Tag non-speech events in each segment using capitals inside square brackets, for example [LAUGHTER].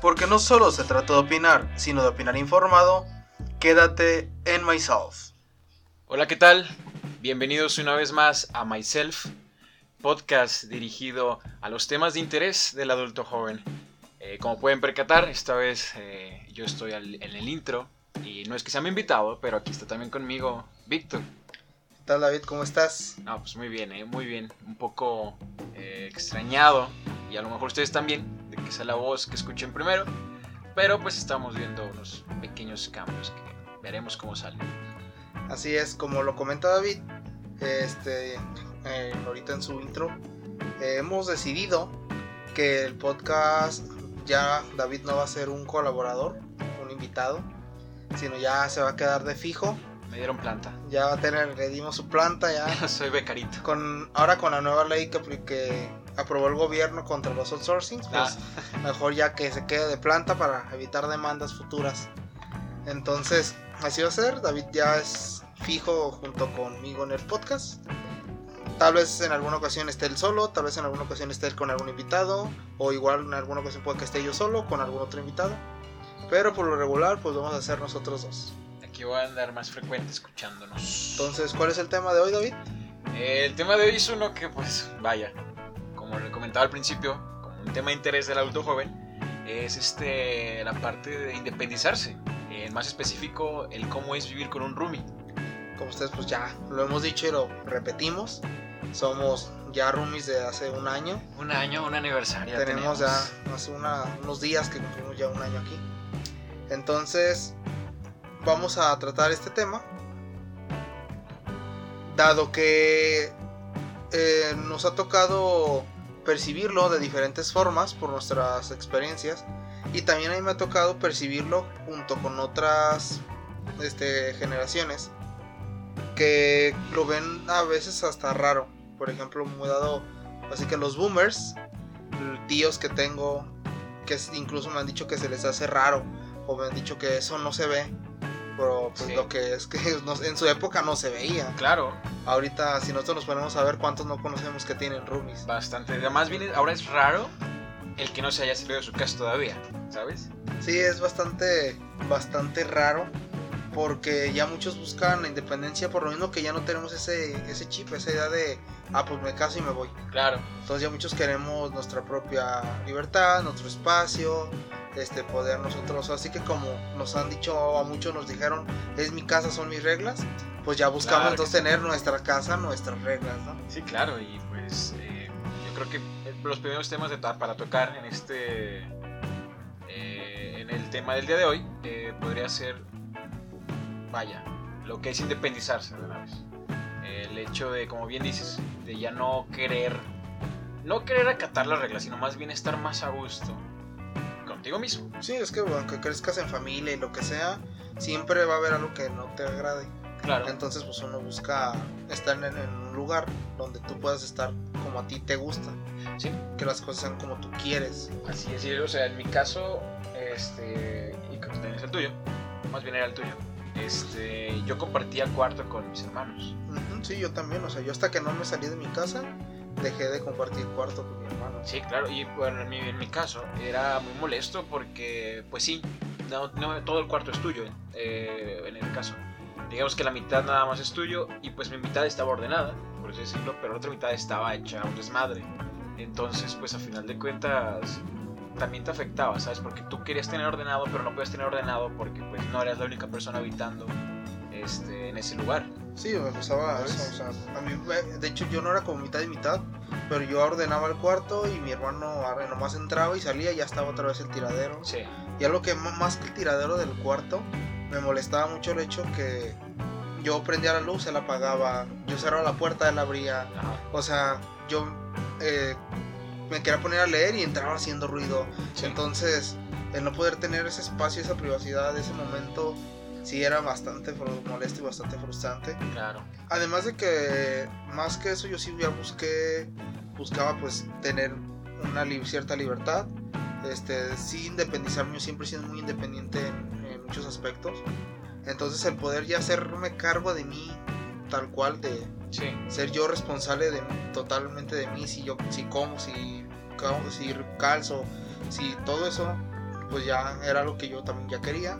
Porque no solo se trata de opinar, sino de opinar informado, quédate en Myself. Hola, ¿qué tal? Bienvenidos una vez más a Myself, podcast dirigido a los temas de interés del adulto joven. Eh, como pueden percatar, esta vez eh, yo estoy al- en el intro y no es que sea mi invitado, pero aquí está también conmigo Víctor. ¿Qué tal David? ¿Cómo estás? No, pues muy bien, eh, muy bien. Un poco eh, extrañado y a lo mejor ustedes también de que sea la voz que escuchen primero, pero pues estamos viendo unos pequeños cambios que veremos cómo salen. Así es, como lo comenta David, este, eh, ahorita en su intro, eh, hemos decidido que el podcast ya David no va a ser un colaborador, un invitado, sino ya se va a quedar de fijo, Me dieron planta. ya va a tener, le dimos su planta ya, [LAUGHS] Soy becarito. con, ahora con la nueva ley que, que aprobó el gobierno contra los outsourcings, pues Ah. [LAUGHS] mejor ya que se quede de planta para evitar demandas futuras. Entonces, así va a ser. David ya es fijo junto conmigo en el podcast. Tal vez en alguna ocasión esté él solo, tal vez en alguna ocasión esté él con algún invitado, o igual en alguna ocasión puede que esté yo solo con algún otro invitado. Pero por lo regular, pues vamos a ser nosotros dos. Aquí voy a andar más frecuente escuchándonos. Entonces, ¿cuál es el tema de hoy, David? El tema de hoy es uno que, pues, vaya, como le comentaba al principio, como un tema de interés del adulto joven, es este la parte de independizarse. En más específico, el cómo es vivir con un roomie. Como ustedes pues ya lo hemos dicho y lo repetimos. Somos ya roomies de hace un año. Un año, un aniversario. tenemos ya hace una- unos días que cumplimos ya un año aquí. Entonces, vamos a tratar este tema. Dado que eh, nos ha tocado percibirlo de diferentes formas por nuestras experiencias. Y también a mí me ha tocado percibirlo junto con otras este, generaciones que lo ven a veces hasta raro. Por ejemplo, me he dado así que los boomers tíos que tengo que incluso me han dicho que se les hace raro o me han dicho que eso no se ve pero pues Sí. lo que es que [LAUGHS] en su época no se veía Claro, ahorita si nosotros nos ponemos a ver cuántos no conocemos que tienen roomies bastante. Además, viene, ahora es raro el que no se haya salido de su casa todavía, ¿sabes? sí es bastante bastante raro porque ya muchos buscan la independencia por lo mismo que ya no tenemos ese ese chip esa idea de ah pues me caso y me voy Claro, Entonces ya muchos queremos nuestra propia libertad, nuestro espacio, este poder nosotros, así que como nos han dicho a muchos nos dijeron, es mi casa, son mis reglas, pues ya buscamos Claro entonces sí. tener nuestra casa, nuestras reglas, ¿no? Sí, claro, y pues eh, yo creo que los primeros temas de para tocar en este eh, en el tema del día de hoy eh, podría ser vaya lo que es independizarse de una vez. El hecho de como bien dices de ya no querer no querer acatar las reglas sino más bien estar más a gusto contigo mismo. Sí, es que aunque crezcas en familia y lo que sea, siempre va a haber algo que no te agrade. claro. Entonces pues uno busca estar en, en un lugar donde tú puedas estar como a ti te gusta, sí. Que las cosas sean como tú quieres. Así es, o sea, en mi caso, este, y creo que también es el tuyo, más bien era el tuyo, este, yo compartía cuarto con mis hermanos. Sí, yo también, o sea, yo hasta que no me salí de mi casa, dejé de compartir cuarto con mi hermano. Sí, claro, y bueno, en mi, en mi caso era muy molesto porque, pues sí, no, no todo el cuarto es tuyo, eh, en el caso. Digamos que la mitad nada más es tuyo y pues mi mitad estaba ordenada, por así decirlo, pero la otra mitad estaba hecha un desmadre. Entonces, pues a final de cuentas también te afectaba, ¿sabes? Porque tú querías tener ordenado, pero no puedes tener ordenado porque pues no eras la única persona habitando este, en ese lugar. Sí, me gustaba eso, o sea, a mí, eh, de hecho yo no era como mitad y mitad, pero yo ordenaba el cuarto y mi hermano nomás entraba y salía y ya estaba otra vez el tiradero. Sí, Y algo que más que el tiradero del cuarto, me molestaba mucho el hecho que yo prendía la luz, él apagaba, yo cerraba la puerta, él abría, ajá. o sea, yo eh, me quería poner a leer y entraba haciendo ruido. Sí. Entonces, el no poder tener ese espacio, esa privacidad, ese momento, sí era bastante molesto y bastante frustrante. claro. Además de que, más que eso, yo sí ya busqué, buscaba pues tener una li- cierta libertad, este, sí independizarme, yo siempre he sido muy independiente en, en muchos aspectos. Entonces el poder ya hacerme cargo de mí tal cual, de Sí, ser yo responsable de totalmente de mí, si yo si como, si, si calzo, si todo eso pues ya era lo que yo también ya quería.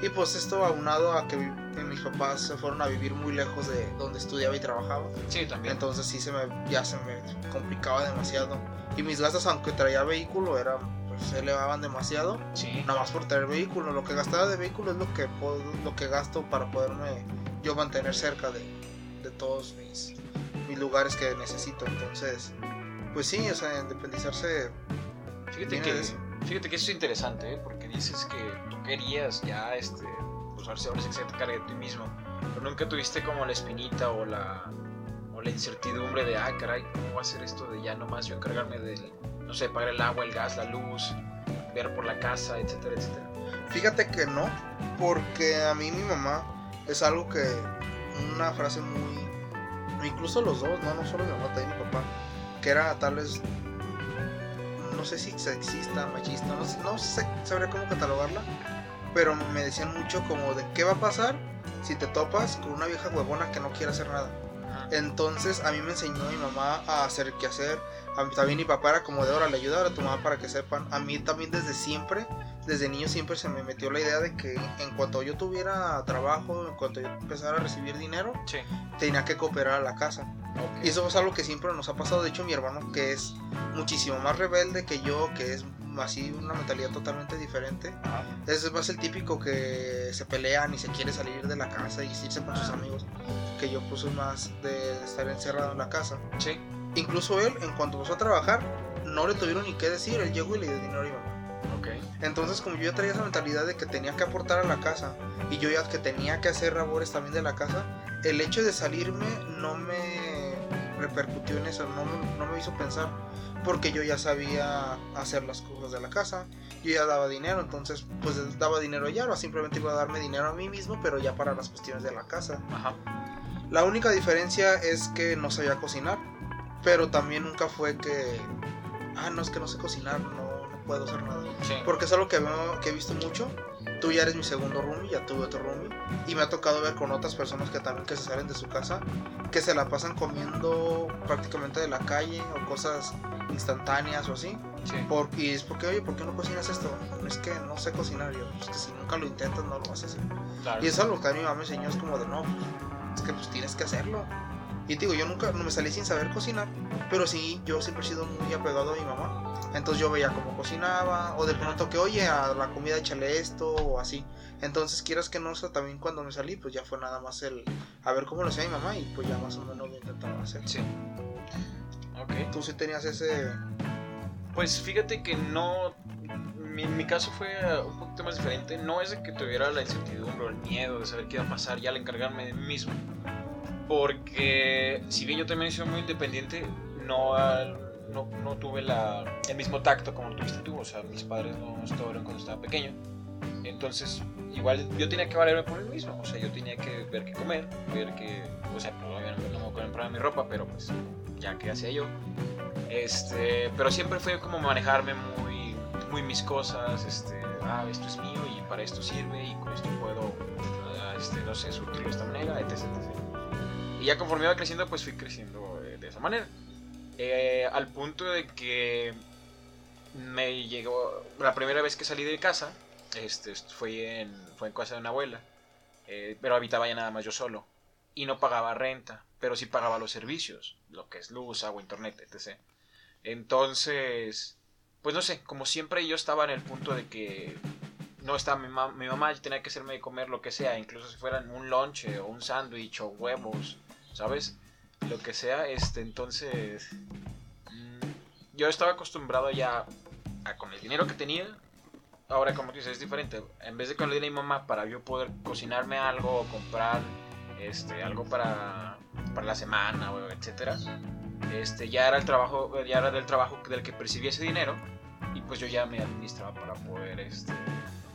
Y pues esto aunado a que mis papás se fueron a vivir muy lejos de donde estudiaba y trabajaba. Sí, también. Entonces sí se me, ya se me complicaba demasiado. Y mis gastos, aunque traía vehículo, eran, pues, se elevaban demasiado. Sí. Nada más por tener vehículo. Lo que gastaba de vehículo es lo que, puedo- lo que gasto para poderme yo mantener cerca de todos mis, mis lugares que necesito. Entonces, pues sí, o sea, independizarse Fíjate que, de eso. fíjate que eso es interesante, ¿eh? porque dices que tú querías ya, este, pues ahora que se te cargue de ti mismo, pero nunca tuviste como la espinita o la, o la incertidumbre de, ah, caray, ¿cómo va a ser esto de ya nomás yo encargarme del, no sé, pagar el agua, el gas, la luz, ver por la casa, etcétera, etcétera? Fíjate que no, porque a mí mi mamá es algo que, una frase muy, incluso los dos, no, no solo mi mamá, también mi papá, que era tal vez, no sé si sexista, machista, no, sé- no sé, sabría cómo catalogarla, pero me decían mucho como de qué va a pasar si te topas con una vieja huevona que no quiere hacer nada. Entonces a mí me enseñó mi mamá a hacer qué hacer. A mí también mi papá era como de órale, ayudar a tu mamá para que sepan. A mí también desde siempre, desde niño siempre se me metió la idea de que en cuanto yo tuviera trabajo, en cuanto yo empezara a recibir dinero, Sí. tenía que cooperar a la casa. Ok. Y eso es algo que siempre nos ha pasado. De hecho, mi hermano, que es muchísimo más rebelde que yo, que es así una mentalidad totalmente diferente, es más el típico que se pelean y se quiere salir de la casa y irse con sus amigos. Que yo puse más de estar encerrado en la casa. Sí. Incluso él, en cuanto empezó a trabajar, no le tuvieron ni qué decir. Él llegó y le dio dinero a mi mamá. Entonces, como yo ya traía esa mentalidad de que tenía que aportar a la casa y yo ya que tenía que hacer labores también de la casa, el hecho de salirme no me repercutió en eso, no, me- no me hizo pensar, porque yo ya sabía hacer las cosas de la casa, yo ya daba dinero, entonces pues daba dinero ya, o simplemente iba a darme dinero a mí mismo, pero ya para las cuestiones de la casa. Ajá. La única diferencia es que no sabía cocinar, pero también nunca fue que, ah, no es que no sé cocinar, no puedo hacer nada. Sí. Porque es algo que, veo- que he visto mucho. Tú ya eres mi segundo roomie, ya tuve otro roomie. Y me ha tocado ver con otras personas que también que se salen de su casa, que se la pasan comiendo prácticamente de la calle o cosas instantáneas o así. Sí. Por, y es porque, oye, ¿por qué no cocinas esto? Es que no sé cocinar. Yo, pues que si nunca lo intentas, no lo vas a hacer. Claro. Y es algo que a mi mamá me enseñó, es como de no, pues, es que pues tienes que hacerlo. Y te digo, yo nunca no me salí sin saber cocinar, pero sí, yo siempre he sido muy apegado a mi mamá. Entonces yo veía cómo cocinaba, o de pronto que, oye, a la comida échale esto, o así. Entonces, quieras que no, o sea, también cuando me salí, pues ya fue nada más el a ver cómo lo hacía mi mamá, y pues ya más o menos lo intentaba hacer. Sí. Ok. Tú sí tenías ese. Pues fíjate que no. Mi, mi caso fue un poquito más diferente. No es de que tuviera la incertidumbre o el miedo de saber qué iba a pasar y al encargarme de mí mismo. Porque si bien yo también soy muy independiente, no, no, no tuve el mismo tacto como tuviste tú. O sea, mis padres no estuvieron cuando estaba pequeño. Entonces, igual yo tenía que valerme por mí mismo. O sea, yo tenía que ver qué comer, ver qué. O sea, pues, obviamente no me compraba mi ropa, pero pues ya que hacía yo. Este, pero siempre fue como manejarme muy, muy mis cosas, este, ah, esto es mío y para esto sirve y con esto puedo, ah, este, no sé, surtirlo de esta manera, etc, etc. Y ya conforme iba creciendo, pues fui creciendo eh, de esa manera. Eh, al punto de que me llegó, la primera vez que salí de casa, este, fue en, fue en casa de una abuela, eh, pero habitaba ya nada más yo solo. Y no pagaba renta, pero sí pagaba los servicios, lo que es luz, agua, internet, etc. Entonces, pues no sé, como siempre yo estaba en el punto de que no estaba mi, ma- mi mamá, tenía que hacerme de comer lo que sea, incluso si fueran un lonche o un sándwich o huevos, ¿sabes? Lo que sea, este, entonces mm, yo estaba acostumbrado ya a con el dinero que tenía, ahora como tú dices es diferente, en vez de con el dinero de mi mamá para yo poder cocinarme algo o comprar este, algo para, para la semana o etcétera, este, ya era el trabajo, ya era del trabajo del que percibía ese dinero y pues yo ya me administraba para poder este,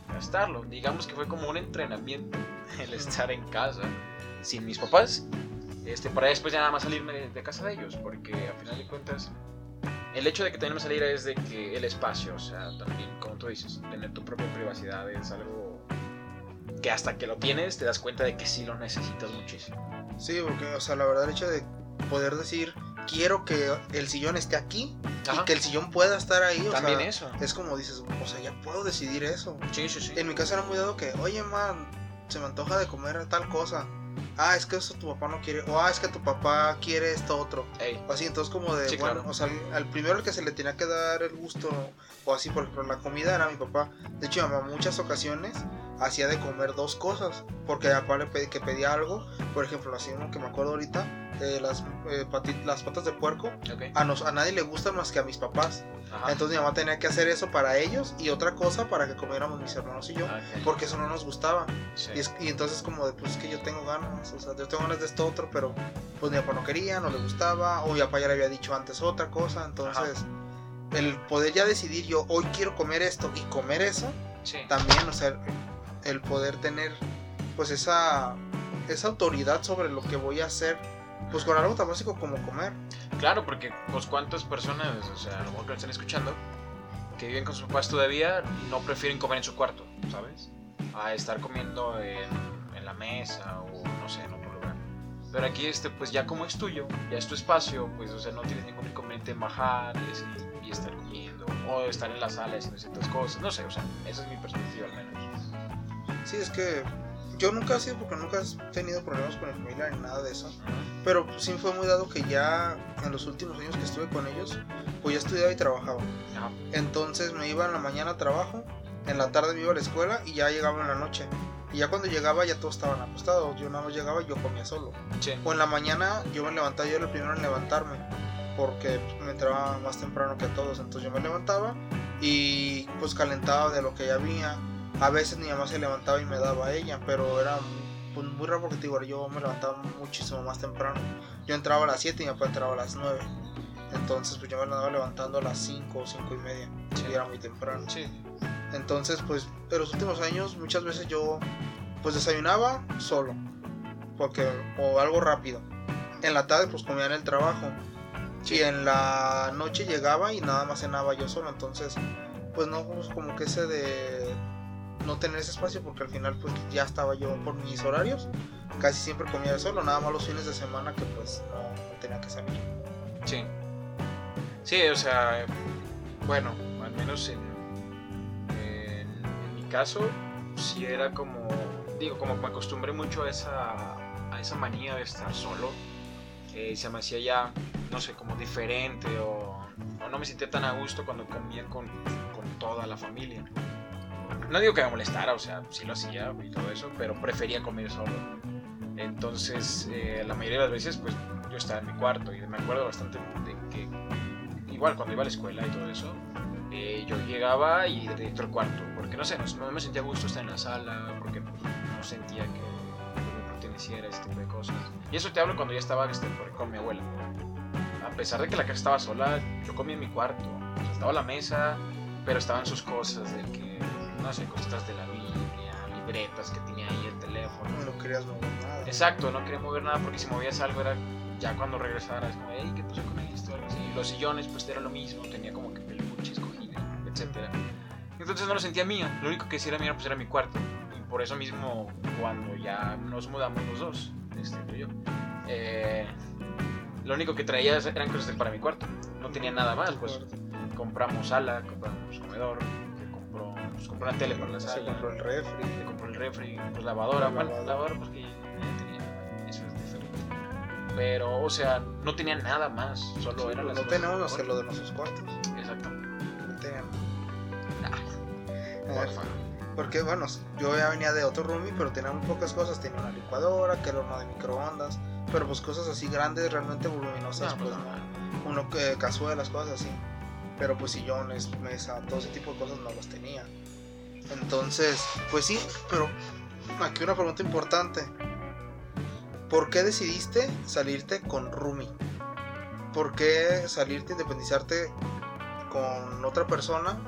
gastarlo. Digamos que fue como un entrenamiento el estar en casa sin mis papás, este, para después ya nada más salirme de, de casa de ellos, porque a final de cuentas el hecho de que tenemos que salir es de que el espacio, o sea, también como tú dices, tener tu propia privacidad es algo que hasta que lo tienes te das cuenta de que sí lo necesitas muchísimo. Sí, porque, o sea, la verdad, el hecho de poder decir, quiero que el sillón esté aquí, Ajá. Y que el sillón pueda estar ahí. O También sea, eso. Es como dices, o sea, ya puedo decidir eso. Sí, sí, sí. En mi casa era muy dado que, oye, man, se me antoja de comer tal cosa. Ah, es que eso tu papá no quiere. O ah, es que tu papá quiere esto otro. Ey, O así, entonces como de, Sí, bueno, claro. o sea, al, al primero al que se le tenía que dar el gusto, o así, por ejemplo, la comida era mi papá. De hecho, mi mamá muchas ocasiones hacía de comer dos cosas, porque a papá le que pedía algo, por ejemplo, así uno que me acuerdo ahorita, eh, las, eh, pati- las patas de puerco, a, nos, a nadie le gustan más que a mis papás. Ajá. Entonces mi mamá tenía que hacer eso para ellos y otra cosa para que comiéramos mis hermanos y yo, Ah, porque eso no nos gustaba. Sí. Y, es- y entonces como de, pues es que yo tengo ganas, o sea, yo tengo ganas de esto otro, pero pues mi papá no quería, no le gustaba, o mi papá ya le había dicho antes otra cosa, entonces el poder ya decidir yo, hoy quiero comer esto y comer eso, Sí. también, o sea, el poder tener pues esa, esa autoridad sobre lo que voy a hacer, pues con algo tan básico como comer. Claro, porque pues cuántas personas, o sea, a lo mejor que lo están escuchando, que viven con sus papás todavía, no prefieren comer en su cuarto, ¿sabes? A estar comiendo en, en la mesa o no sé, en otro lugar. Pero aquí este, pues ya como es tuyo, ya es tu espacio, pues o sea, no tienes ningún inconveniente en bajar y, así, y estar comiendo, o estar en la sala haciendo ciertas cosas, no sé, o sea, esa es mi perspectiva al menos. Sí, es que yo nunca he sido porque nunca he tenido problemas con mi familia ni nada de eso. Pero pues, sí fue muy dado que ya en los últimos años que estuve con ellos, pues ya estudiaba y trabajaba. Entonces me iba en la mañana a trabajo, en la tarde me iba a la escuela y ya llegaba en la noche. Y ya cuando llegaba ya todos estaban acostados, yo nada más llegaba y yo comía solo. Sí. O en la mañana yo me levantaba, yo era el primero en levantarme, porque me entraba más temprano que a todos. Entonces yo me levantaba y pues calentaba de lo que ya había. A veces mi mamá se levantaba y me daba a ella, pero era pues, muy raro porque te digo, yo me levantaba muchísimo más temprano. Yo entraba a las 7 y mi papá entraba a las 9. Entonces pues yo me andaba levantando a las 5 o 5 y media. Sí. Y era muy temprano. Sí. Entonces, pues, en los últimos años muchas veces yo, pues, desayunaba solo, porque, o algo rápido. En la tarde, pues, comía en el trabajo. Y en la noche llegaba y nada más cenaba yo solo. Entonces, pues, no, pues, como que ese de no tener ese espacio, porque al final, pues, ya estaba yo por mis horarios. Casi siempre comía solo, nada más los fines de semana que, pues, no, tenía que salir. Sí. Sí, o sea, bueno, al menos en, mi caso, sí era como, digo, como me acostumbré mucho a esa, a esa manía de estar solo, eh, se me hacía ya, no sé, como diferente o, o no me sentía tan a gusto cuando comía con, con toda la familia. No digo que me molestara, o sea, sí lo hacía y todo eso, pero prefería comer solo. Entonces, eh, la mayoría de las veces, pues yo estaba en mi cuarto y me acuerdo bastante de que, igual cuando iba a la escuela y todo eso, eh, yo llegaba y directo al cuarto, porque no sé, no, no me sentía a gusto estar en la sala, porque no sentía que, me perteneciera a ese tipo de cosas. Y eso te hablo cuando ya estaba este, con mi abuela. A pesar de que la casa estaba sola, yo comía en mi cuarto. Estaba la mesa, pero estaban sus cosas de que, no sé, cositas de la Biblia, libretas que tenía ahí el teléfono. No querías mover nada. Exacto, no quería mover nada porque si movías algo era ya cuando regresaras, como, hey, ¿qué pasó con esto? Y los sillones, pues era lo mismo, tenía como que peluches, cojines, etcétera. Entonces no lo sentía mía, lo único que sí era mío pues era mi cuarto. Y por eso mismo, cuando ya nos mudamos los dos, este yo, eh, lo único que traía eran cosas para mi cuarto. No tenía nada más, pues compramos sala, compramos comedor, pues, compró una tele para la Se sala compró el refri. le compró el refri, pues lavadora, La bueno, lavadora. lavadora porque ya tenía, eso es diferente. Pero, o sea, no tenía nada más, solo eran las No cosas tenemos más que lo de nuestros cuartos. Exacto. No. Ah, Eh, porfa. Porque bueno, yo ya venía de otro roomie, pero tenía muy pocas cosas. Tenía una licuadora, que era horno de microondas, pero pues cosas así grandes, realmente voluminosas, No, pues pues, no. Uno que cazuelas, cosas así. Pero pues sillones, mesa, todo ese tipo de cosas no las tenía. Entonces, pues sí, pero aquí una pregunta importante. ¿Por qué decidiste salirte con roomie? ¿Por qué salirte, independizarte con otra persona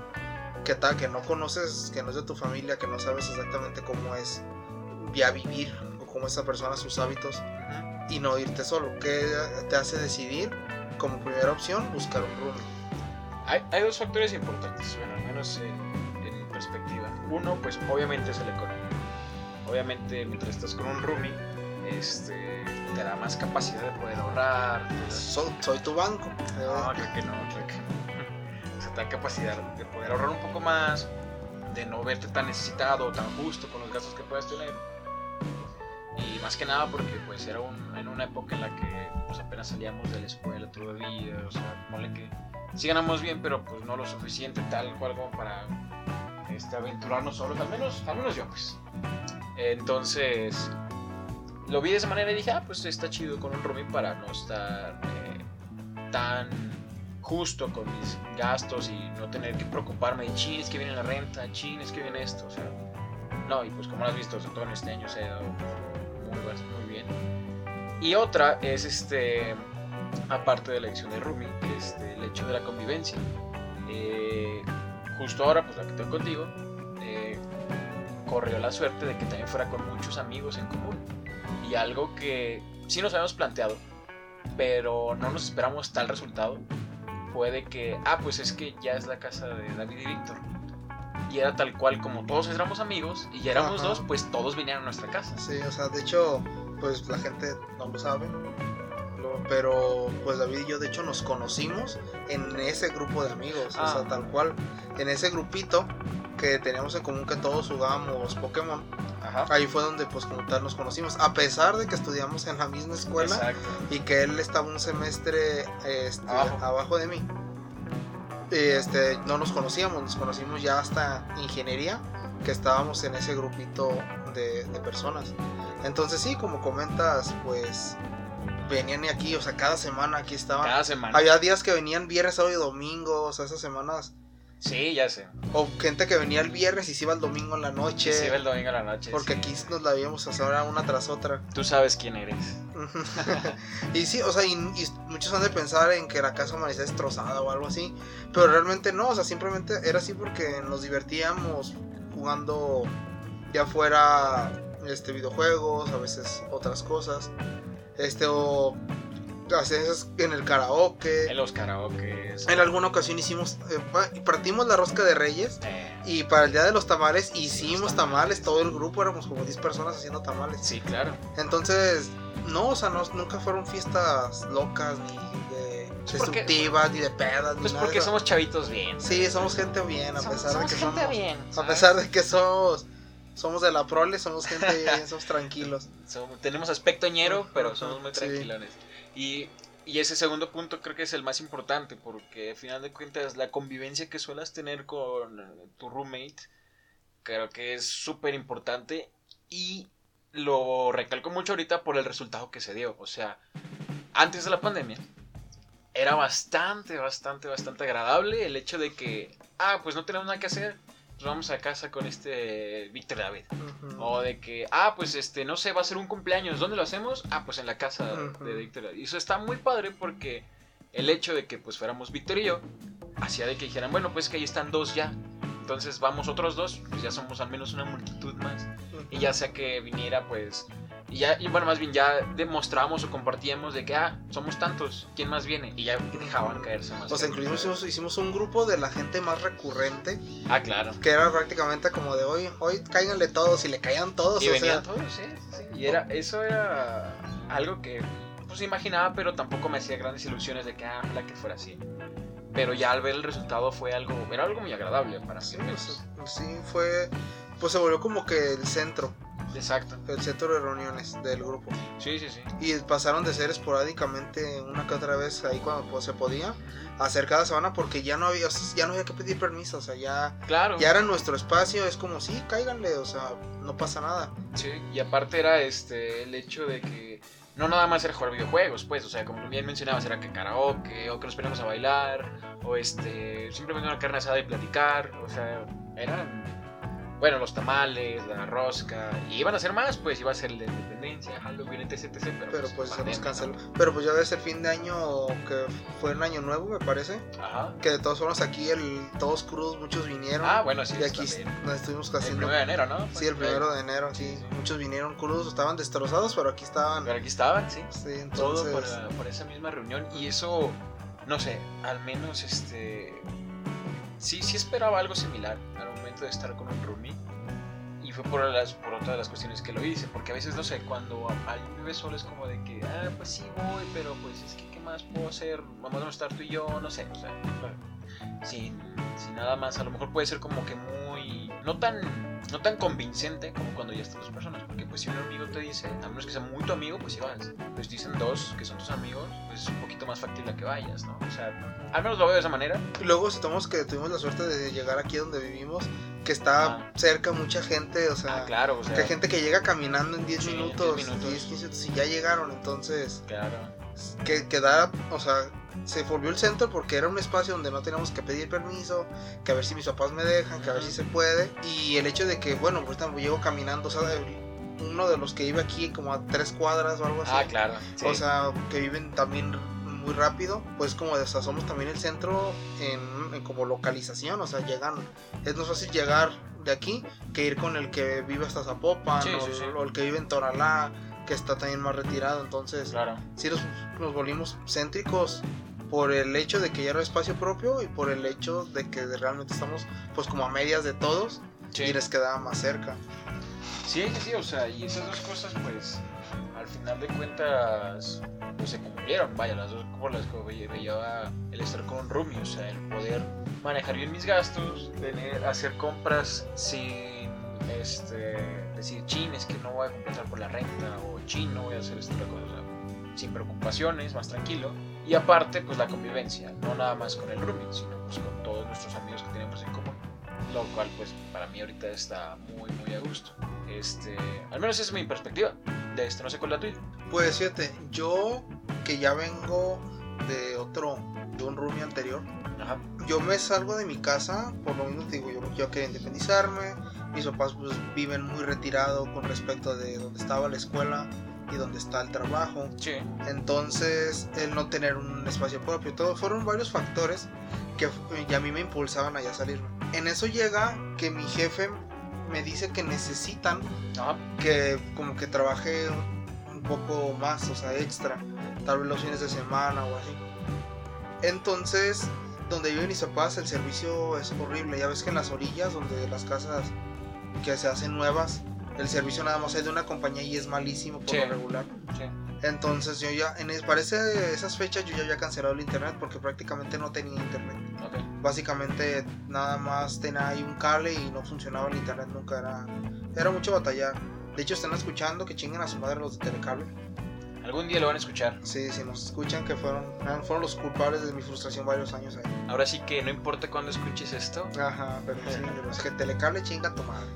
que que no conoces, que no es de tu familia, que no sabes exactamente cómo es ya vivir o cómo es esa persona, sus hábitos, y no irte solo? ¿Qué te hace decidir como primera opción buscar un roomie? Hay, dos factores importantes, bueno, al menos en, en perspectiva. Uno, pues obviamente es el económico. Obviamente, mientras estás con un roomie, este, te da más capacidad de poder ahorrar. te da- So- soy tu banco. No, creo que no, creo que no. [LAUGHS] da capacidad de poder ahorrar un poco más, de no verte tan necesitado o tan justo con los gastos que puedas tener. Y más que nada porque pues era un, en una época en la que pues, apenas salíamos de la escuela todavía, o sea, mole que sí ganamos bien, pero pues no lo suficiente tal cual como para este, aventurarnos solos, al menos, al menos yo pues. Entonces, lo vi de esa manera y dije, ah, pues está chido con un roomie para no estar eh, tan justo con mis gastos y no tener que preocuparme de chin, es que viene la renta, chin, es que viene esto, o sea, no, y pues como lo has visto, todo en este año se ha dado muy, muy bien. Y otra es este, aparte de la elección de roomie, este, el hecho de la convivencia. Eh, justo ahora, pues la que tengo contigo, eh, corrió la suerte de que también fuera con muchos amigos en común. Y algo que sí nos habíamos planteado, pero no nos esperamos tal resultado, fue que, ah, pues es que ya es la casa de David y Víctor. Y era tal cual como todos éramos amigos y ya éramos dos, pues todos vinieron a nuestra casa. Sí, o sea, de hecho, pues la gente no lo sabe, pero pues David y yo de hecho nos conocimos en ese grupo de amigos, o sea, ah. tal cual, en ese grupito que teníamos en común que todos jugábamos Pokémon. Ahí fue donde pues como tal nos conocimos, a pesar de que estudiamos en la misma escuela y que él estaba un semestre este, abajo. de mí. Este, no nos conocíamos, nos conocimos ya hasta ingeniería, que estábamos en ese grupito de, de personas. Entonces sí, como comentas, pues venían aquí, o sea, cada semana aquí estaban. Cada semana. Había días que venían viernes, sábado y domingo, o sea, esas semanas. Sí, ya sé. O gente que venía el viernes y se iba el domingo en la noche. se iba el domingo en la noche. Porque aquí nos la veíamos ahora una tras otra. Tú sabes quién eres. [LAUGHS] y sí, o sea, y, muchos han de pensar en que la casa amanecía destrozada o algo así. Pero realmente no, o sea, simplemente era así porque nos divertíamos jugando ya fuera este videojuegos, a veces otras cosas. Este, o haces en el karaoke. En los karaoke. En alguna ocasión hicimos, eh, partimos la rosca de Reyes eh. y para el día de los tamales hicimos tamales. todo el grupo éramos como 10 personas haciendo tamales. Sí, claro. Entonces, no, o sea, no, nunca fueron fiestas locas ni de destructivas ni de pedas. Pues porque somos chavitos bien. Sí, somos gente bien, a pesar de que gente bien. A pesar de que somos somos de la prole, somos gente [LAUGHS] somos tranquilos. tenemos aspecto ñero, pero somos muy tranquilones. Y, y, ese segundo punto creo que es el más importante, porque al final de cuentas la convivencia que suelas tener con tu roommate, creo que es súper importante y lo recalco mucho ahorita por el resultado que se dio. O sea, antes de la pandemia, era bastante, bastante, bastante agradable el hecho de que, ah, pues no tenemos nada que hacer vamos a casa con este Víctor David. O de que, ah, pues este, no sé, va a ser un cumpleaños. ¿Dónde lo hacemos? Ah, pues en la casa de Víctor David. Y eso está muy padre porque el hecho de que pues fuéramos Víctor y yo, hacía de que dijeran, bueno, pues que ahí están dos ya. Entonces vamos otros dos, pues ya somos al menos una multitud más. Y ya sea que viniera pues y, ya, y bueno, más bien ya demostramos o compartíamos de que, ah, somos tantos, ¿quién más viene? Y ya dejaban caerse más. O sea, incluimos, hicimos, un grupo de la gente más recurrente. Ah, claro. Que era prácticamente como de hoy, hoy cáiganle todos y le caían todos. Y venían todos, sí, sí. Y era, eso era algo que pues imaginaba, pero tampoco me hacía grandes ilusiones de que, ah, la que fuera así. Pero ya al ver el resultado fue algo, era algo muy agradable para mí. Sí, sí, fue, pues se volvió como que el centro Exacto. El centro de reuniones del grupo. Sí, sí, sí. Y pasaron de ser esporádicamente una que otra vez ahí cuando se podía a hacer cada semana porque ya no había ya no había que pedir permiso, o sea, ya claro. ya era nuestro espacio, es como sí, cáiganle, o sea, no pasa nada. Sí, y aparte era este el hecho de que no nada más era jugar videojuegos, pues, o sea, como bien mencionabas, era que karaoke, o que nos poníamos a bailar, o este, simplemente una carne asada y platicar, o sea, eran bueno, los tamales, la rosca, y iban a ser más, pues iba a ser la independencia, Halloween, etc, etc. Pero, pero pues, se nos canceló. Pero pues ya ves el fin de año, que fue un año nuevo, me parece. Ajá. Que de todos formas aquí, el, todos crudos, muchos vinieron. Ah, bueno, sí. Y aquí nos estuvimos haciendo. El primero de enero, ¿no? Sí, el primero de enero, sí. Muchos vinieron crudos, estaban destrozados, pero aquí estaban. Pero aquí estaban, sí. Sí, entonces. Todo por, por esa misma reunión, y eso, no sé, al menos este. Sí, sí esperaba algo similar al momento de estar con un roomie y fue por, las, por otra de las cuestiones que lo hice, porque a veces, no sé, cuando alguien vive solo es como de que, ah, pues sí voy, pero pues es que, ¿qué más puedo hacer? Vamos a estar tú y yo, no sé, o sea, sin, sin nada más. A lo mejor puede ser como que muy. No tan no tan convincente como cuando ya están dos personas. Porque pues si un amigo te dice, a menos que sea muy tu amigo, pues si vas. Pues dicen dos que son tus amigos, pues es un poquito más factible que vayas, ¿no? O sea, al menos lo veo de esa manera. Y luego si tomamos que tuvimos la suerte de llegar aquí donde vivimos, que está Ah. cerca mucha gente, o sea, Ah, claro, o sea, que hay gente que llega caminando en 10 Sí, en 10 minutos, minutos. 10, 15 minutos, y ya llegaron, entonces, claro. que, que da, o sea, se volvió el centro porque era un espacio donde no teníamos que pedir permiso, que a ver si mis papás me dejan, que a ver si se puede, y el hecho de que, bueno, ahorita llego caminando, o sea, uno de los que vive aquí como a tres cuadras o algo así, Ah, claro. sí. o sea, que viven también muy rápido, pues como o sea, somos también el centro en, en como localización, o sea, llegan, es más fácil llegar de aquí que ir con el que vive hasta Zapopan Sí, o, sí, sí. o el que vive en Toralá, que está también más retirado, entonces claro. sí nos, nos volvimos céntricos por el hecho de que ya era espacio propio y por el hecho de que realmente estamos pues como a medias de todos Sí. y les quedaba más cerca. Sí, sí, sí, o sea, y esas dos cosas, pues, al final de cuentas, pues se cumplieron. Vaya, las dos por las que ve- veía el estar con roomie, o sea, el poder manejar bien mis gastos, tener, hacer compras sin, este, decir, chin, es que no voy a compensar por la renta, o chin, no voy a hacer esta cosa, sin preocupaciones, más tranquilo. Y aparte, pues la convivencia, no nada más con el roomie, sino pues con todos nuestros amigos que tenemos en común lo cual pues para mí ahorita está muy muy a gusto. Este, al menos esa es mi perspectiva de este, no sé cuál es la tuya. Pues fíjate, yo que ya vengo de otro, de un roomie anterior, Ajá. yo me salgo de mi casa, por lo te digo, yo, yo quería independizarme, mis papás pues viven muy retirado con respecto de donde estaba la escuela y donde está el trabajo, Sí. entonces el no tener un espacio propio, todo fueron varios factores que y a mí me impulsaban a ya salirme. En eso llega que mi jefe me dice que necesitan Ajá. que como que trabaje un poco más, o sea, extra, tal vez los fines de semana o así. Entonces, donde viven papás, el servicio es horrible. Ya ves que en las orillas, donde las casas que se hacen nuevas, el servicio nada más es de una compañía y es malísimo por Sí. lo regular. Sí. Entonces yo ya, en ese- esas fechas yo ya había cancelado el internet porque prácticamente no tenía internet. Ok. Básicamente nada más tenía ahí un cable y no funcionaba el internet nunca, era, era mucho batallar. De hecho están escuchando que chinguen a su madre los de Telecable. Algún día lo van a escuchar. Sí, si nos escuchan que fueron, fueron los culpables de mi frustración varios años ahí. Ahora sí que no importa cuándo escuches esto. Ajá, pero sí, [LAUGHS] los que Telecable chinga a tu madre.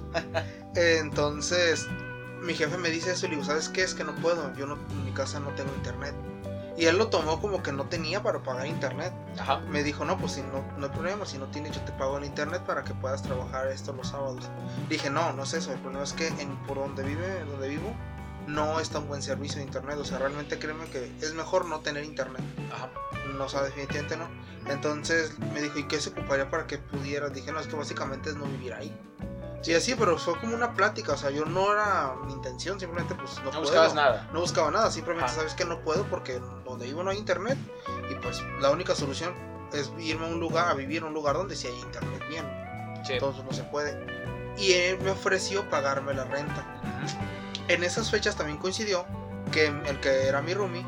Entonces, mi jefe me dice eso y le digo, ¿sabes qué? Es que no puedo, yo no, en mi casa no tengo internet. Y él lo tomó como que no tenía para pagar internet. Ajá. Me dijo, no, pues si no, no hay problema, si no tienes yo te pago el internet para que puedas trabajar esto los sábados. Dije, no, no es eso, el problema es que en, por donde vive, donde vivo, no es tan buen servicio de internet. O sea, realmente créeme que es mejor no tener internet. Ajá. No, o sea, definitivamente no. Entonces me dijo, ¿y qué se ocuparía para que pudiera? Dije, no, es que básicamente es no vivir ahí. Sí, así, pero fue como una plática, o sea, yo no era mi intención, simplemente pues no, No puedo. buscabas nada. No buscaba nada, simplemente Ajá. sabes que no puedo porque donde vivo no hay internet y pues la única solución es irme a un lugar, a vivir en un lugar donde sí hay internet bien, Sí. entonces no se puede. Y él me ofreció pagarme la renta. En esas fechas también coincidió que el que era mi roomie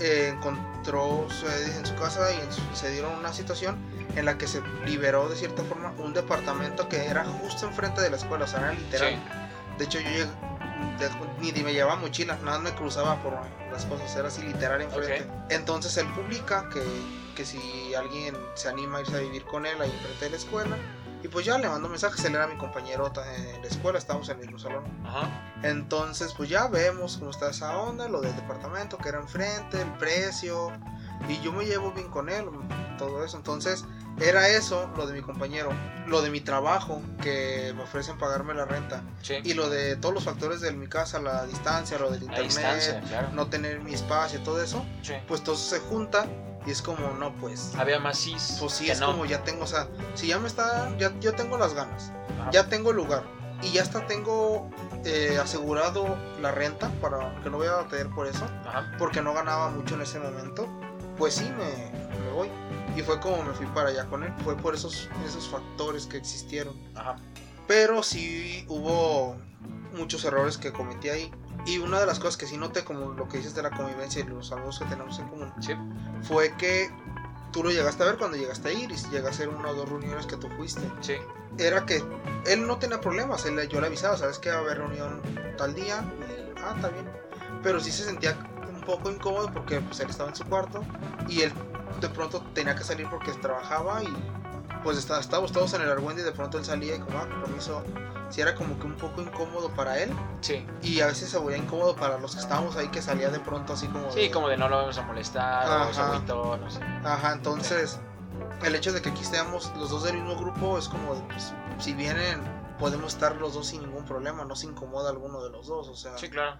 eh, encontró su- en su casa y se dieron una situación en la que se liberó de cierta forma un departamento que era justo enfrente de la escuela, o sea, era literal. Sí. De hecho, yo llegué, de- ni, me llevaba mochila, nada más me cruzaba por las cosas, era así literal enfrente. Entonces él publica que, que si alguien se anima a irse a vivir con él ahí enfrente de la escuela, y pues ya le mando mensajes, él era mi compañero en la escuela, estábamos en el mismo salón. Ajá. Entonces, pues ya vemos cómo está esa onda, lo del departamento que era enfrente, el precio, y yo me llevo bien con él, todo eso. Entonces, era eso, lo de mi compañero, lo de mi trabajo, que me ofrecen pagarme la renta, Sí. y lo de todos los factores de mi casa, la distancia, lo del A internet, claro. no tener mi espacio, todo eso, Sí. pues todo eso se junta y es como, no, pues, Había más sis. pues sí, es no. como ya tengo, o sea, si ya me está, ya yo tengo las ganas, Ajá. ya tengo el lugar y ya hasta tengo eh, asegurado la renta para que no voy a batallar por eso, Ajá. porque no ganaba mucho en ese momento, pues sí, me, me voy. Y fue como me fui para allá con él, fue por esos, esos factores que existieron. Ajá. Pero sí hubo muchos errores que cometí ahí. Y una de las cosas que sí noté, como lo que dices de la convivencia y los amigos que tenemos en común, Sí. fue que tú lo llegaste a ver cuando llegaste a ir y llega a ser una o dos reuniones que tú fuiste. Sí. Era que él no tenía problemas, él, yo le avisaba, sabes que va a haber reunión tal día, y, ah, está bien. Pero sí se sentía un poco incómodo porque pues, él estaba en su cuarto y él de pronto tenía que salir porque trabajaba y pues está- estábamos todos en el argüende y de pronto él salía y como, ah, permiso, sí era como que un poco incómodo para él Sí. y a veces se volvía incómodo para los que estábamos ahí que salía de pronto así como... Sí, de- como de no lo vamos a molestar, o se Ajá. agüitó, no sé. Ajá, entonces el hecho de que aquí estemos los dos del mismo grupo es como, de, pues, si vienen, podemos estar los dos sin ningún problema, no se incomoda alguno de los dos, o sea. Sí, claro.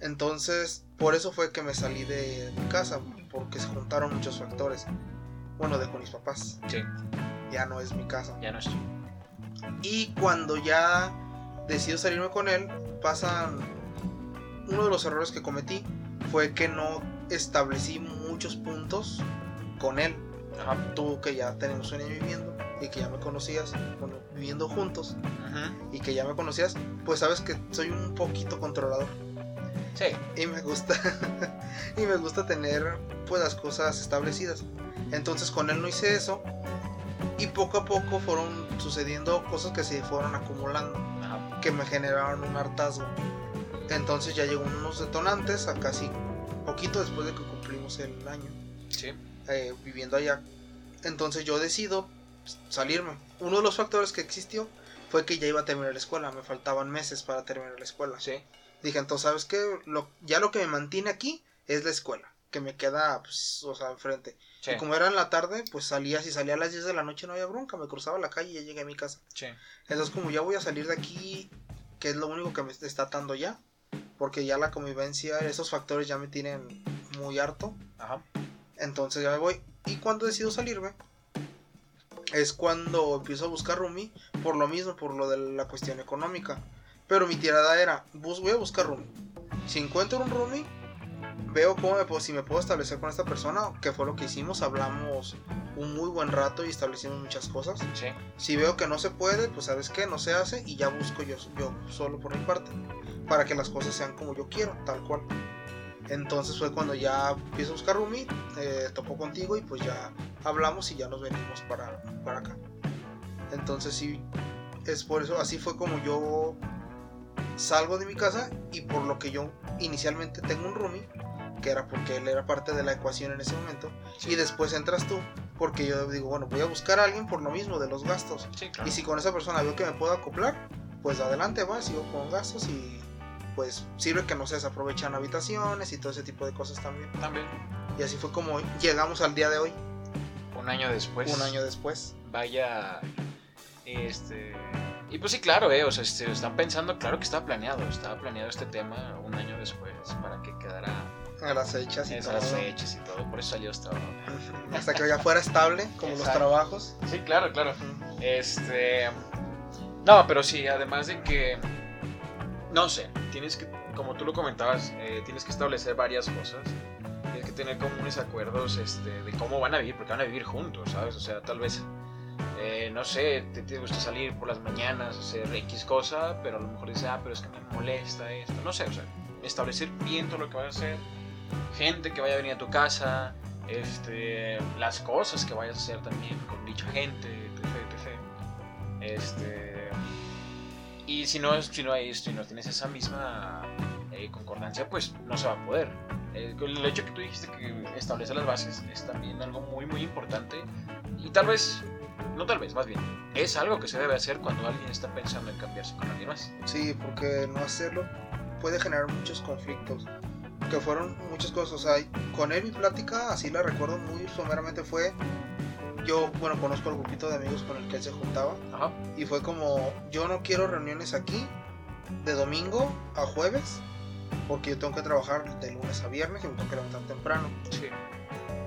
Entonces, por eso fue que me salí de mi casa, porque se juntaron muchos factores. Bueno, de con mis papás, Sí, ya no es mi casa. ya no estoy. Y cuando ya decido salirme con él, pasan. Uno de los errores que cometí fue que no establecí muchos puntos con él. Ajá. Tú que ya tenemos un año viviendo y que ya me conocías, bueno, viviendo juntos y que ya me conocías, pues sabes que soy un poquito controlador Sí, y me gusta [LAUGHS] y me gusta tener pues las cosas establecidas. Entonces con él no hice eso y poco a poco fueron sucediendo cosas que se fueron acumulando ajá. que me generaron un hartazgo. Entonces ya llegó unos detonantes a casi poquito después de que cumplimos el año Sí, eh, viviendo allá. Entonces yo decido salirme. Uno de los factores que existió fue que ya iba a terminar la escuela, me faltaban meses para terminar la escuela. sí. Dije, entonces, ¿sabes qué? Lo, ya lo que me mantiene aquí es la escuela, que me queda, pues, o sea, enfrente. Sí, Y como era en la tarde, pues salía, si salía a las 10 de la noche no había bronca, me cruzaba la calle y ya llegué a mi casa. sí. Entonces, como ya voy a salir de aquí, que es lo único que me está atando ya, porque ya la convivencia, esos factores ya me tienen muy harto. Ajá. Entonces ya me voy. Y cuando decido salirme, es cuando empiezo a buscar roomie, por lo mismo, por lo de la cuestión económica. Pero mi tirada era, voy a buscar roomie. Si encuentro un roomie, veo cómo me puedo, si me puedo establecer con esta persona, que fue lo que hicimos, hablamos un muy buen rato y establecimos muchas cosas. Sí, Si veo que no se puede, pues sabes qué, no se hace y ya busco yo, yo solo por mi parte. Para que las cosas sean como yo quiero, tal cual. Entonces fue cuando ya empiezo a buscar roomie, eh, topo contigo y pues ya hablamos y ya nos venimos para, para acá. Entonces sí, es por eso, así fue como yo salgo de mi casa y por lo que yo inicialmente tengo un roomie, que era porque él era parte de la ecuación en ese momento, y después entras tú, porque yo digo, bueno, voy a buscar a alguien por lo mismo de los gastos. sí, claro. Y si con esa persona veo que me puedo acoplar, pues adelante va, sigo con gastos y pues sirve que no se desaprovechan habitaciones y todo ese tipo de cosas también. También, Y así fue como llegamos al día de hoy, un año después. un año después. Vaya. Este. Y pues sí, claro, eh. O sea, este, están pensando, claro que estaba planeado. Estaba planeado este tema un año después para que quedara A las fechas y todo. fechas y todo. Por eso salió esto. Hasta que ya fuera estable, como los trabajos. Sí, claro, claro. Este. No, pero sí, además de que. No sé, tienes que, como tú lo comentabas, eh, tienes que establecer varias cosas. Tienes que tener comunes acuerdos este, de cómo van a vivir, porque van a vivir juntos, ¿sabes? O sea, tal vez, eh, no sé, te, te gusta salir por las mañanas, hacer X cosa, pero a lo mejor dices, ah, pero es que me molesta esto. No sé, o sea, establecer bien todo lo que vas a hacer, gente que vaya a venir a tu casa, este, las cosas que vayas a hacer también con dicha gente, etc, etc. Este, y si no, si no, hay, si no tienes esa misma eh, concordancia, pues no se va a poder. Eh, el hecho que tú dijiste que establece las bases es también algo muy, muy importante. Y tal vez, no tal vez, más bien, es algo que se debe hacer cuando alguien está pensando en cambiarse con alguien más. Sí, porque no hacerlo puede generar muchos conflictos. Que fueron muchas cosas. O sea, con él mi plática, así la recuerdo muy someramente, fue. Yo, bueno, conozco al grupito de amigos con el que él se juntaba. Ajá. Y fue como: Yo no quiero reuniones aquí de domingo a jueves. Porque yo tengo que trabajar de lunes a viernes y me tengo que levantar temprano. Sí.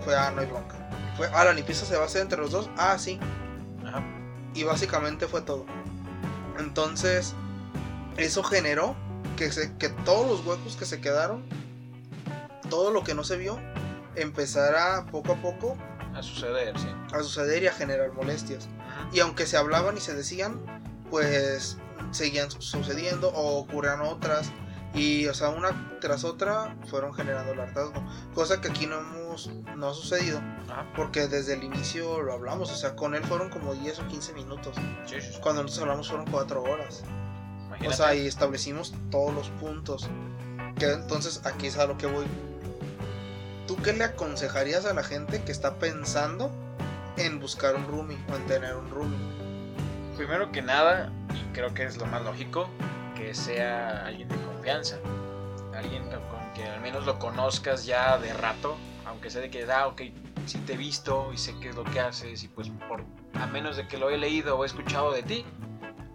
Fue, ah, no hay bronca. Fue, ah, la limpieza se va a hacer entre los dos. Ah, sí. Ajá. Y básicamente fue todo. Entonces, eso generó que, se, que todos los huecos que se quedaron, todo lo que no se vio, empezara poco a poco A suceder, sí. a suceder y a generar molestias. Ajá. Y aunque se hablaban y se decían, pues seguían su- sucediendo o ocurrían otras. Y, o sea, una tras otra fueron generando el hartazgo. Cosa que aquí no hemos, no ha sucedido. Ajá. Porque desde el inicio lo hablamos. O sea, con él fueron como 10 o 15 minutos. Sí, sí, sí. Cuando nosotros hablamos fueron 4 horas. Imagínate. O sea, y establecimos todos los puntos. Que entonces aquí es a lo que voy. ¿Tú qué le aconsejarías a la gente que está pensando en buscar un roomie o en tener un roomie? Primero que nada, y creo que es lo más lógico, que sea alguien de confianza. Alguien con que al menos lo conozcas ya de rato, aunque sea de que, ah, ok, sí te he visto y sé qué es lo que haces, y pues por, a menos de que lo he leído o he escuchado de ti,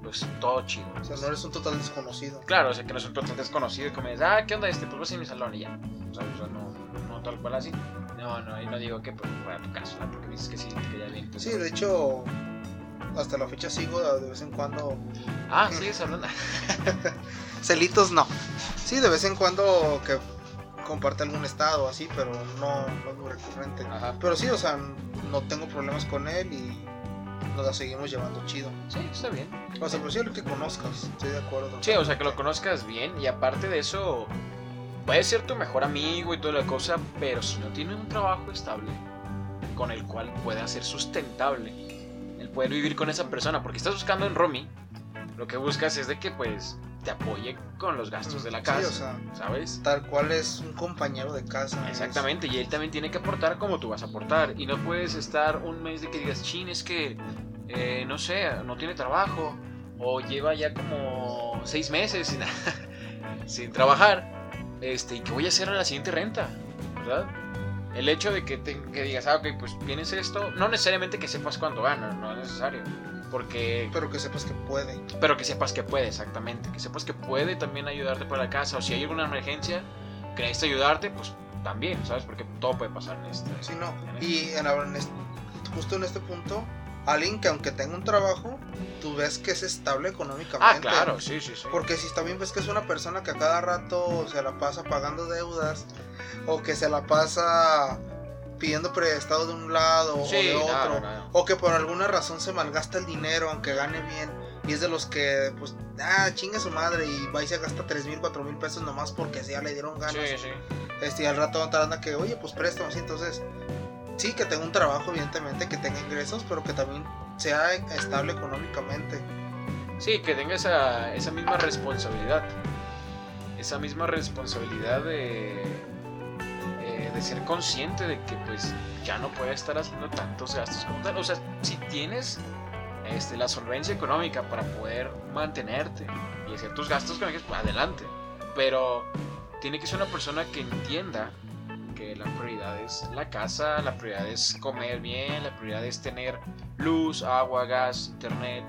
pues todo chido. O sea, no eres un total desconocido. Claro, o sea, que no es un total desconocido y como dices, ah, ¿qué onda este? Pues vas a mi salón y ya. O sea, o sea, no, no tal cual así. No, no, y no digo que pues, fuera tu caso, ¿no? porque dices que sí, que ya bien. Sí, de hecho, hasta la fecha sigo de vez en cuando. Ah, sigues hablando. [LAUGHS] Celitos no. Sí, de vez en cuando que comparte algún estado así, pero no, no es muy recurrente. Ajá. Pero sí, o sea, no tengo problemas con él y nos la seguimos llevando chido. Sí, está bien. O sea, pues sí, el que conozcas, estoy de acuerdo. Sí, o sea, que lo conozcas bien y aparte de eso, puede ser tu mejor amigo y toda la cosa, pero si no tiene un trabajo estable con el cual pueda ser sustentable, el poder vivir con esa persona, porque estás buscando en Romy, lo que buscas es de que pues te apoye con los gastos de la casa, Sí, o sea, ¿sabes? tal cual es un compañero de casa. Exactamente, y él también tiene que aportar como tú vas a aportar. Y no puedes estar un mes de que digas, chin, es que, eh, no sé, no tiene trabajo. O lleva ya como seis meses sin, [LAUGHS] sin trabajar. Este, ¿y qué voy a hacer a la siguiente renta? ¿Verdad? El hecho de que, te- que digas, ah, ok, pues tienes esto, no necesariamente que sepas cuánto gana, no es necesario. Porque Pero que sepas que puede. pero que sepas que puede, exactamente. Que sepas que puede también ayudarte para la casa. O si hay alguna emergencia que necesita ayudarte, pues también, ¿sabes? Porque todo puede pasar en este. Sí, no. en Y en, en este- justo en este punto, alguien que aunque tenga un trabajo, tú ves que es estable económicamente. Ah, claro, sí, sí, sí. Porque si también ves que es una persona que a cada rato se la pasa pagando deudas o que se la pasa pidiendo prestado de un lado Sí, o de otro o que por alguna razón se malgasta el dinero aunque gane bien y es de los que pues ah chinga su madre y va y se gasta 3 mil, 4 mil pesos nomás porque ya le dieron ganas Sí, sí. este, y al rato anda que, oye, pues préstamo, así, entonces, sí, que tenga un trabajo, evidentemente, que tenga ingresos, pero que también sea estable económicamente. Sí, que tenga esa, esa misma responsabilidad. Esa misma responsabilidad de, eh, de ser consciente de que pues ya no puede estar haciendo tantos gastos como tal. O sea, si tienes este, la solvencia económica para poder mantenerte y hacer tus gastos económicos, pues adelante. Pero tiene que ser una persona que entienda que la prioridad es la casa, la prioridad es comer bien, la prioridad es tener luz, agua, gas, internet.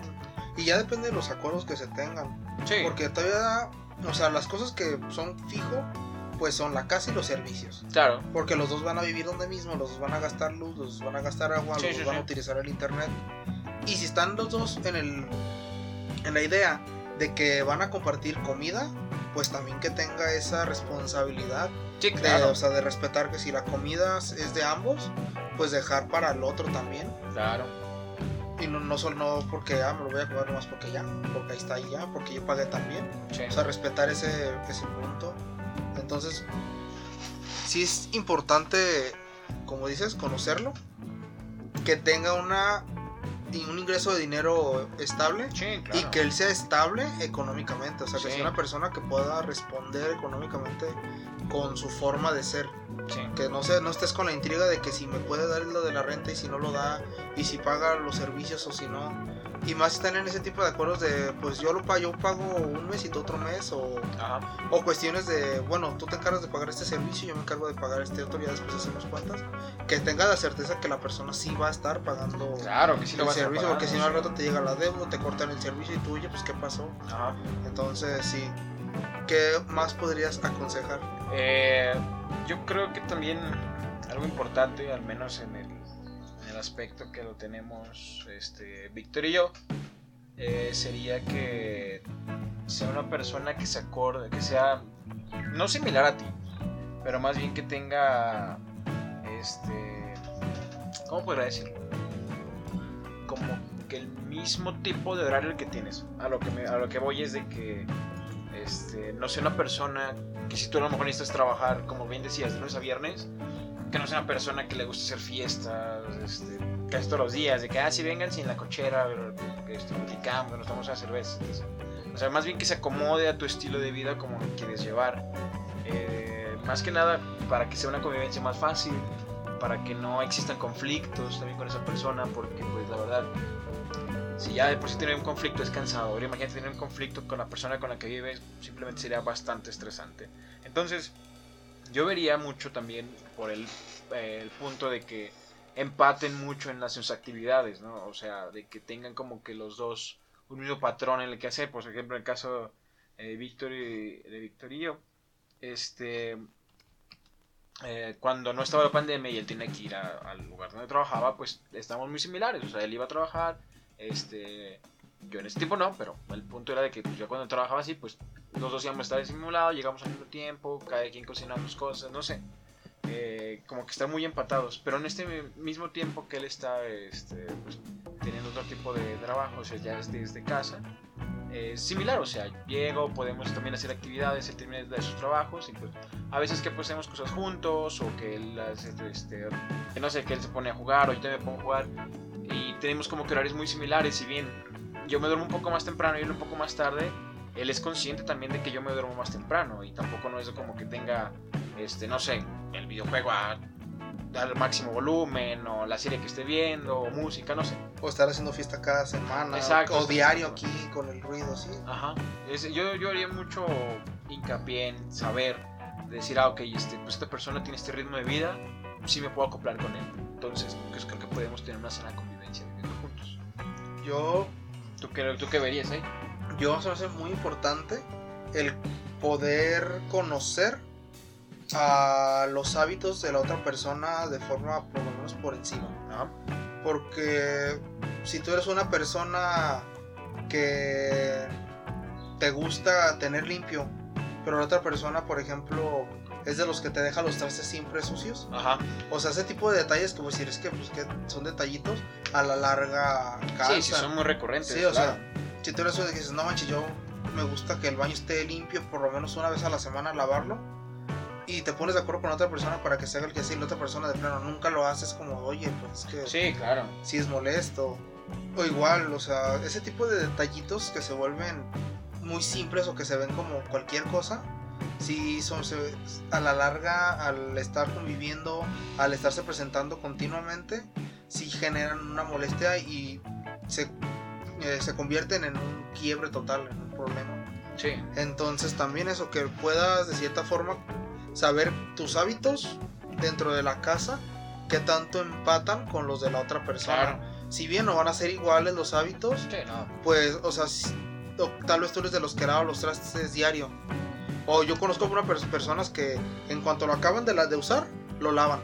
Y ya depende de los acuerdos que se tengan. Sí. Porque todavía, o sea, las cosas que son fijo, pues son la casa y los servicios. Claro, Porque los dos van a vivir donde mismo, los dos van a gastar luz, los dos van a gastar agua, Sí, los sí, dos van a sí. utilizar el internet. Y si están los dos en el en la idea de que van a compartir comida, pues también que tenga esa responsabilidad sí, de, claro. o sea, de respetar que si la comida es de ambos, pues dejar para el otro también. Claro. Y no, no solo no porque ah, me lo voy a comer nomás porque ya, porque ahí está y ya, porque yo pagué también. Sí. O sea, respetar ese, ese punto. Entonces, sí es importante, como dices, conocerlo. Que tenga una un ingreso de dinero estable Sí, claro. y que él sea estable económicamente. O sea, que Sí. sea una persona que pueda responder económicamente con su forma de ser. Sí. Que no, se, no estés con la intriga de que si me puede dar lo de la renta y si no lo da, y si paga los servicios o si no. Y más están en ese tipo de acuerdos de, pues yo lo pago, yo pago un mes y tú otro mes, o, Ajá. o cuestiones de, bueno, tú te encargas de pagar este servicio, yo me encargo de pagar este otro, ya después hacemos cuentas. Que tenga la certeza que la persona sí va a estar pagando Claro que sí lo el a servicio, porque si no al rato te llega la deuda, te cortan el servicio y tú, oye, pues qué pasó. Ajá. Entonces, sí. ¿Qué más podrías aconsejar? Eh, yo creo que también algo importante, al menos en el, en el aspecto que lo tenemos este, Víctor y yo, eh, sería que sea una persona que se acorde, que sea no similar a ti, pero más bien que tenga este, ¿cómo podría decirlo? Como que el mismo tipo de horario que tienes. A lo que me- a lo que voy es de que Este, no sea una persona que si tú a lo mejor necesitas trabajar, como bien decías, de lunes a viernes, que no sea una persona que le guste hacer fiestas, este, casi todos los días, de que, ah, si vengan sin la cochera, que este, platicamos, nos tomamos a cerveza. O sea, más bien que se acomode a tu estilo de vida como quieres llevar. Eh, más que nada para que sea una convivencia más fácil, para que no existan conflictos también con esa persona, porque pues la verdad, si ya de por sí tener un conflicto es cansador, imagínate tener un conflicto con la persona con la que vives, simplemente sería bastante estresante. Entonces, yo vería mucho también por el, eh, el punto de que empaten mucho en las sus actividades, ¿no? O sea, de que tengan como que los dos un mismo patrón en el que hacer. Por ejemplo, en el caso eh, de Víctor y de Víctor yo, este, eh, cuando no estaba la pandemia y él tenía que ir al lugar donde trabajaba, pues estamos muy similares. O sea, él iba a trabajar, este, yo en ese tiempo no, pero el punto era de que pues, yo cuando trabajaba así, pues los dos íbamos a estar simulado, llegamos al mismo tiempo, cada quien cocinaba sus cosas, no sé. Eh, como que están muy empatados, pero en este mismo tiempo que él está este, pues, teniendo otro tipo de trabajo, o sea, ya es desde casa, es similar, o sea, llego, podemos también hacer actividades, él termina de sus trabajos y pues a veces que pues hacemos cosas juntos o que él este, que no sé, que él se pone a jugar o yo también me pongo a jugar y tenemos como que horarios muy similares, si bien yo me duermo un poco más temprano y él un poco más tarde, él es consciente también de que yo me duermo más temprano y tampoco no es como que tenga este, no sé, el videojuego a dar máximo volumen, o la serie que esté viendo, o música, no sé. O estar haciendo fiesta cada semana, Exacto, o, diario aquí con el ruido, sí. Ajá. yo, yo haría mucho hincapié en saber, decir, ah, ok, este, pues esta persona tiene este ritmo de vida, sí me puedo acoplar con él. Entonces, pues creo que podemos tener una sana juntos. Yo. ¿Tú qué, tú qué verías ahí? Yo, se me hace muy importante el poder conocer a los hábitos de la otra persona de forma por lo menos por encima. Porque si tú eres una persona que te gusta tener limpio, pero la otra persona, por ejemplo, es de los que te deja los trastes siempre sucios. O sea, ese tipo de detalles, como decir, es que, pues, que son detallitos, a la larga cansan. Sí, sí, son muy recurrentes. Sí, o sea, si tú eres que dices, no manches, yo me gusta que el baño esté limpio por lo menos una vez a la semana, lavarlo y te pones de acuerdo con otra persona para que se haga el que así, la otra persona de plano nunca lo haces como, oye, pues que. Sí, claro. Si es molesto. O igual, o sea, ese tipo de detallitos que se vuelven muy simples o que se ven como cualquier cosa, si son a la larga, al estar conviviendo, al estarse presentando continuamente, sí generan una molestia y se, eh, se convierten en un quiebre total, en un problema. Sí. Entonces también eso, que puedas de cierta forma saber tus hábitos dentro de la casa, que tanto empatan con los de la otra persona. Si bien no van a ser iguales los hábitos, pues, o sea, tal vez tú eres de los que lavan los trastes diario. O yo conozco una personas que en cuanto lo acaban de, la, de usar, lo lavan.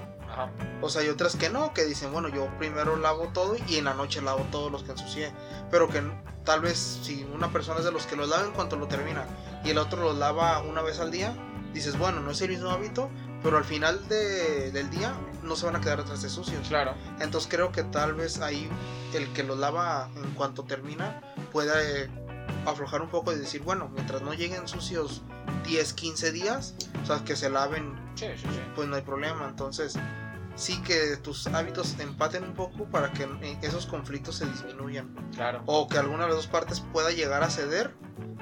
O sea, hay otras que no, que dicen, bueno, yo primero lavo todo y en la noche lavo todos los que ensucié. Pero que tal vez si una persona es de los que lo lava en cuanto lo termina y el otro lo lava una vez al día, dices, bueno, no es el mismo hábito, pero al final del día no se van a quedar atrás de sucios. Claro. Entonces creo que tal vez ahí el que lo lava en cuanto termina pueda eh, aflojar un poco y decir, bueno, mientras no lleguen sucios 10, 15 días, o sea, que se laven, pues no hay problema. Entonces, sí que tus hábitos empaten un poco para que esos conflictos se disminuyan. Claro. O que alguna de las dos partes pueda llegar a ceder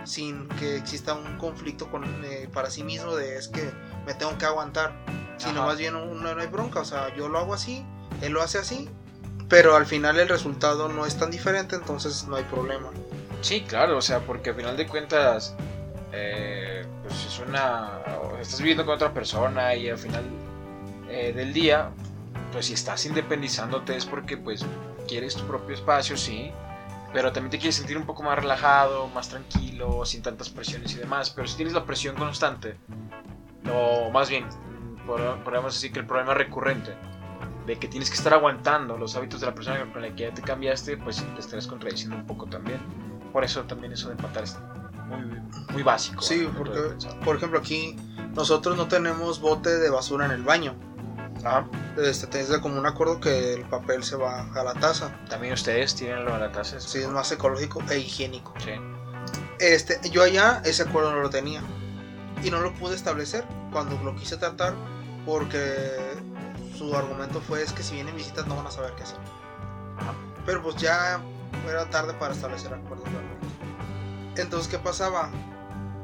sin que exista un conflicto con, eh, para sí mismo de es que me tengo que aguantar, sino más bien no, hay bronca, o sea, yo lo hago así, él lo hace así, pero al final el resultado no es tan diferente, entonces no hay problema. Sí, claro, o sea, porque al final de cuentas, eh, pues es una, estás viviendo con otra persona y al final eh, del día, pues si estás independizándote es porque pues quieres tu propio espacio, sí, pero también te quieres sentir un poco más relajado, más tranquilo, sin tantas presiones y demás. Pero si tienes la presión constante, o más bien, podríamos decir que el problema recurrente de que tienes que estar aguantando los hábitos de la persona con la que ya te cambiaste, pues te estarás contradiciendo un poco también. Por eso también eso de empatar muy, muy básico. Sí, porque, por ejemplo, aquí nosotros no tenemos bote de basura en el baño. Ajá. Este, tienes como un acuerdo que el papel se va a la taza. También ustedes tienen lo de la taza. Sí, es más ecológico e higiénico. Sí. Este, yo allá ese acuerdo no lo tenía. Y no lo pude establecer cuando lo quise tratar porque su argumento fue es que si vienen visitas no van a saber qué hacer. Pero pues ya era tarde para establecer acuerdos realmente. Entonces, ¿qué pasaba?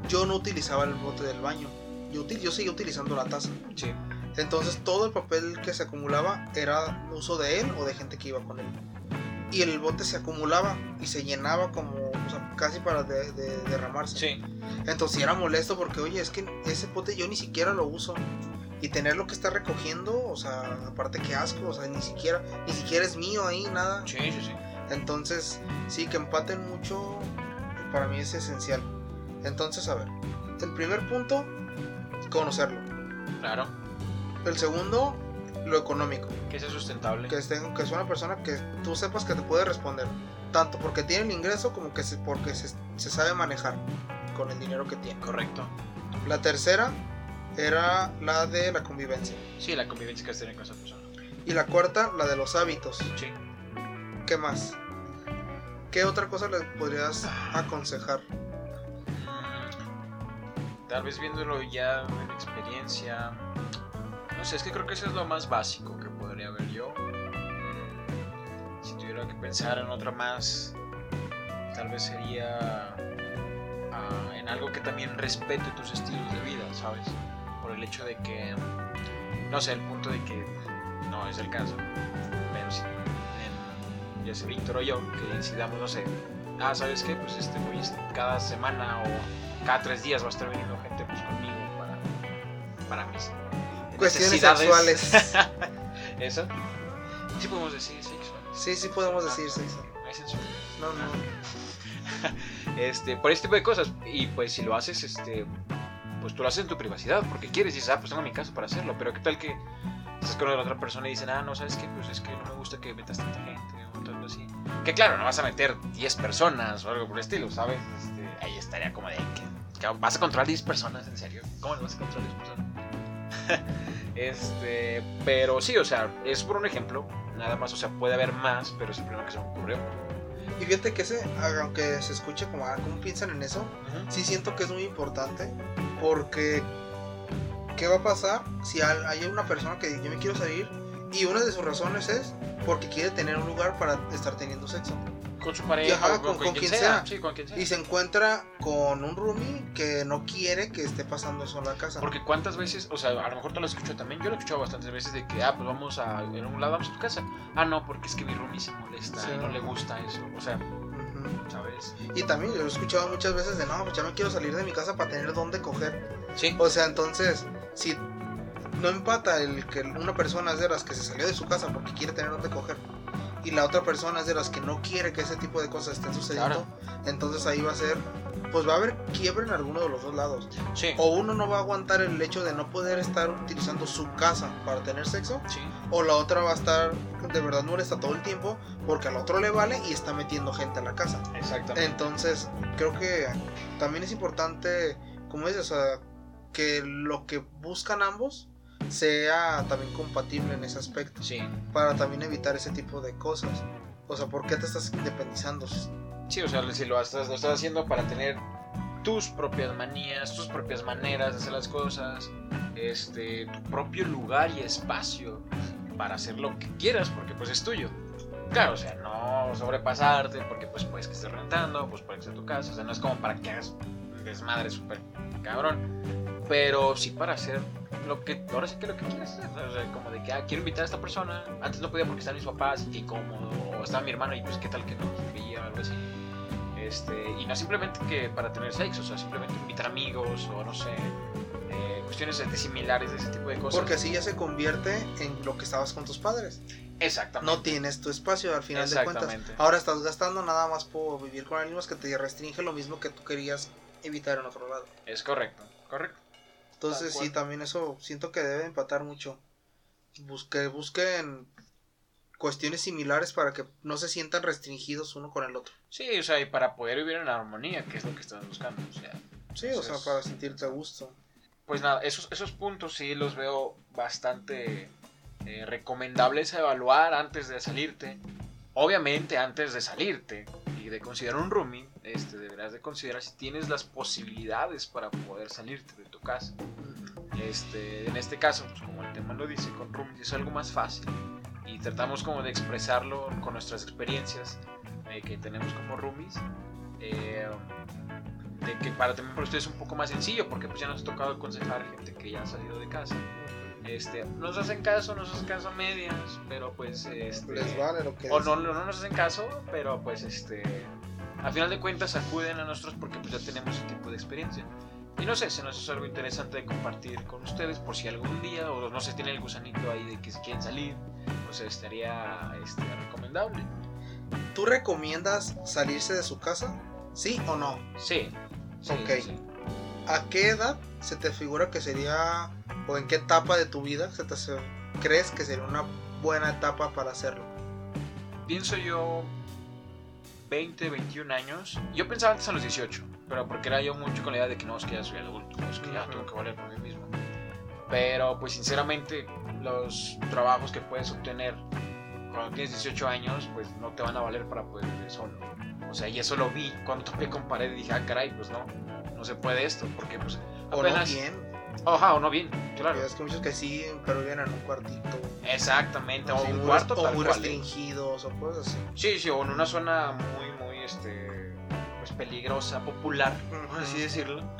Yo no utilizaba el bote del baño. Yo, util- yo seguía utilizando la taza. Sí. Entonces todo el papel que se acumulaba era uso de él o de gente que iba con él. Y el bote se acumulaba y se llenaba como o sea, casi para de- de- derramarse. Sí. Entonces era molesto porque, oye, es que ese bote yo ni siquiera lo uso. Y tenerlo que estar recogiendo, o sea, aparte que asco, o sea, ni siquiera, ni siquiera es mío ahí, nada. Sí, sí, sí. Entonces, sí, que empaten mucho, para mí es esencial. Entonces, a ver, el primer punto, conocerlo. Claro. El segundo, lo económico. Que sea sustentable. Que, esté, que es una persona que tú sepas que te puede responder. Tanto porque tiene el ingreso como que se, porque se, se sabe manejar con el dinero que tiene. Correcto. La tercera era la de la convivencia. Sí, la convivencia que has tenido con esa persona. Y la cuarta, la de los hábitos. Sí. ¿Qué más? ¿Qué otra cosa le podrías aconsejar? Tal vez viéndolo ya en experiencia. No sé, es que creo que eso es lo más básico que podría ver yo. Si tuviera que pensar en otra más, tal vez sería ah, en algo que también respete tus estilos de vida, ¿sabes? Por el hecho de que, no sé, el punto de que no es el caso, pero ya sea Víctor o yo, que decidamos, no sé, ah, ¿sabes qué? Pues este, voy cada semana o cada tres días va a estar viniendo gente pues, conmigo para, para mis Cuestiones sexuales. [LAUGHS] ¿Eso? Sí podemos decir sexo. Sí, sí podemos decir sexo. No hay censura. No, no. [LAUGHS] Este, por este tipo de cosas. Y pues si lo haces, este, pues tú lo haces en tu privacidad, porque quieres y dices, ah, pues tengo mi casa para hacerlo. Pero qué tal que estás con la otra persona y dicen, ah, no, ¿sabes qué? Pues es que no me gusta que metas tanta gente. Que claro, no vas a meter 10 personas o algo por el estilo, ¿sabes? Este, ahí estaría como de que, que vas a controlar 10 personas, ¿en serio? ¿Cómo vas a controlar 10 personas? [LAUGHS] este, pero sí, o sea, es por un ejemplo, nada más, o sea, puede haber más, pero es el primero que se me ocurrió. Y fíjate que ese, aunque se escuche como, ah, ¿cómo piensan en eso? Sí siento que es muy importante porque ¿qué va a pasar si hay una persona que dice, yo me quiero salir y una de sus razones es porque quiere tener un lugar para estar teniendo sexo? Con su pareja, Ajá, con, con- con quien quien sea. sea. Sí, con quien sea. Y se encuentra con un roomie que no quiere que esté pasando eso en la casa. Porque cuántas veces, o sea, a lo mejor tú lo has escuchado también, yo lo he escuchado bastantes veces de que, ah, pues vamos a, en un lado vamos a tu casa. Ah, no, porque es que mi roomie se molesta Sí. y no le gusta eso. O sea. ¿sabes? Y también yo he escuchado muchas veces de, no, pues ya me quiero salir de mi casa para tener dónde coger. Sí. O sea, entonces, si no empata el que una persona es de las que se salió de su casa porque quiere tener donde coger y la otra persona es de las que no quiere que ese tipo de cosas estén sucediendo, entonces ahí va a ser, pues va a haber quiebre en alguno de los dos lados. Sí. O uno no va a aguantar el hecho de no poder estar utilizando su casa para tener sexo, Sí. o la otra va a estar de verdad molesta todo el tiempo porque al otro le vale y está metiendo gente a la casa. Exactamente. Entonces, creo que también es importante, como dices, o sea, que lo que buscan ambos sea también compatible en ese aspecto, Sí. para también evitar ese tipo de cosas. O sea, ¿por qué te estás independizando? Sí, o sea, si lo estás, lo estás haciendo para tener tus propias manías, tus propias maneras de hacer las cosas, este, tu propio lugar y espacio para hacer lo que quieras, porque pues es tuyo. Claro, o sea, no sobrepasarte, porque pues puedes que estés rentando, pues puede que sea tu casa, o sea, no es como para que hagas desmadre súper cabrón, pero sí para hacer lo que, ahora sí que lo que quieras hacer, o sea, como de que, ah, quiero invitar a esta persona, antes no podía porque estaban mis papás, y qué incómodo, o estaba mi hermano y pues qué tal que no veía o algo así. Este, y no simplemente que para tener sexo, o sea, simplemente invitar amigos o no sé, eh, cuestiones de- de similares de ese tipo de cosas. Porque así ya se convierte en lo que estabas con tus padres. Exactamente. No tienes tu espacio al final de cuentas. Ahora estás gastando nada más por vivir con alguien más que te restringe lo mismo que tú querías evitar en otro lado. Es correcto, correcto. Entonces sí, también eso siento que debe empatar mucho. Busque, busquen cuestiones similares para que no se sientan restringidos uno con el otro. Sí, o sea, y para poder vivir en armonía, que es lo que estás buscando. O sea, Sí, o sea, para sentirte a gusto. pues nada, esos, esos puntos sí los veo bastante eh, recomendables a evaluar antes de salirte. Obviamente, antes de salirte y de considerar un roomie, este, deberás de considerar si tienes las posibilidades para poder salirte de tu casa. Este, en este caso, pues, como el tema lo dice, con roomies es algo más fácil y tratamos como de expresarlo con nuestras experiencias eh, que tenemos como roomies. Eh, de que para también para ustedes es un poco más sencillo porque pues ya nos ha tocado aconsejar gente que ya ha salido de casa este, nos hacen caso, nos hacen caso a medias, pero pues este, Les vale lo que o no, no nos hacen caso, pero pues este al final de cuentas acuden a nosotros porque pues ya tenemos ese tipo de experiencia. Y no sé, se nos hace algo interesante de compartir con ustedes por si algún día o no se tiene el gusanito ahí de que se quieren salir, pues estaría este, recomendable. ¿Tú recomiendas salirse de su casa? ¿Sí o no? Sí. sí, Ok. sí, sí. ¿A qué edad se te figura que sería, o en qué etapa de tu vida se te hace- crees que sería una buena etapa para hacerlo? Pienso yo 20, 21 años. Yo pensaba antes a los 18, pero porque era yo mucho con la idea de que no, es que ya soy adulto, es que ya tengo que valer por mí mismo. Pero pues sinceramente los trabajos que puedes obtener cuando tienes 18 años pues no te van a valer para poder vivir solo. O sea, y eso lo vi cuando [LAUGHS] topé con pared y dije, ah, caray, pues no, no se puede esto, porque pues O apenas... no bien. Ajá, o no bien, claro. Es que muchos que sí, pero viven en un cuartito. Exactamente, o así, un muy cuarto o muy ¿eh? restringidos o cosas así. Sí, sí, o en una zona muy, muy, este, pues peligrosa, popular, por así decirlo. [LAUGHS]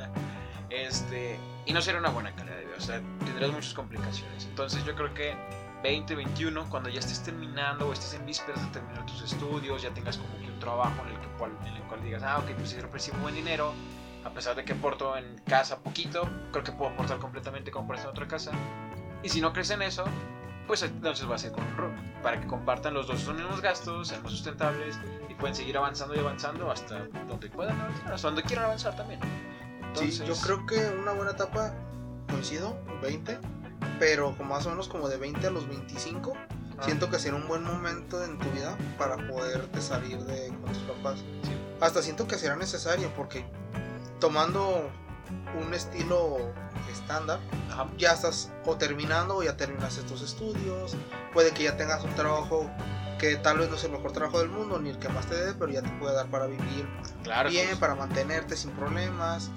Este, y no sería una buena calidad de vida, o sea, tendrías muchas complicaciones. Entonces yo creo que 20, 21, cuando ya estés terminando o estés en vísperas de terminar tus estudios, ya tengas como que un trabajo en el, que, cual, en el cual digas, ah, ok, pues yo recibo buen dinero, a pesar de que aporto en casa poquito, creo que puedo aportar completamente como por esta otra casa. Y si no crees en eso, pues entonces va a ser con un room, para que compartan los dos los mismos gastos, sean más sustentables y pueden seguir avanzando y avanzando hasta donde puedan avanzar, hasta donde quieran avanzar también. Sí, yo creo que una buena etapa, coincido, 20, pero como más o menos como de 20 a los 25, Ah, siento que será un buen momento en tu vida para poderte salir de con tus papás. Sí. Hasta siento que será necesario porque tomando un estilo estándar, Ajá. ya estás o terminando o ya terminaste tus estudios, puede que ya tengas un trabajo que tal vez no es el mejor trabajo del mundo ni el que más te dé, pero ya te puede dar para vivir Claro. bien, pues, para mantenerte sin problemas.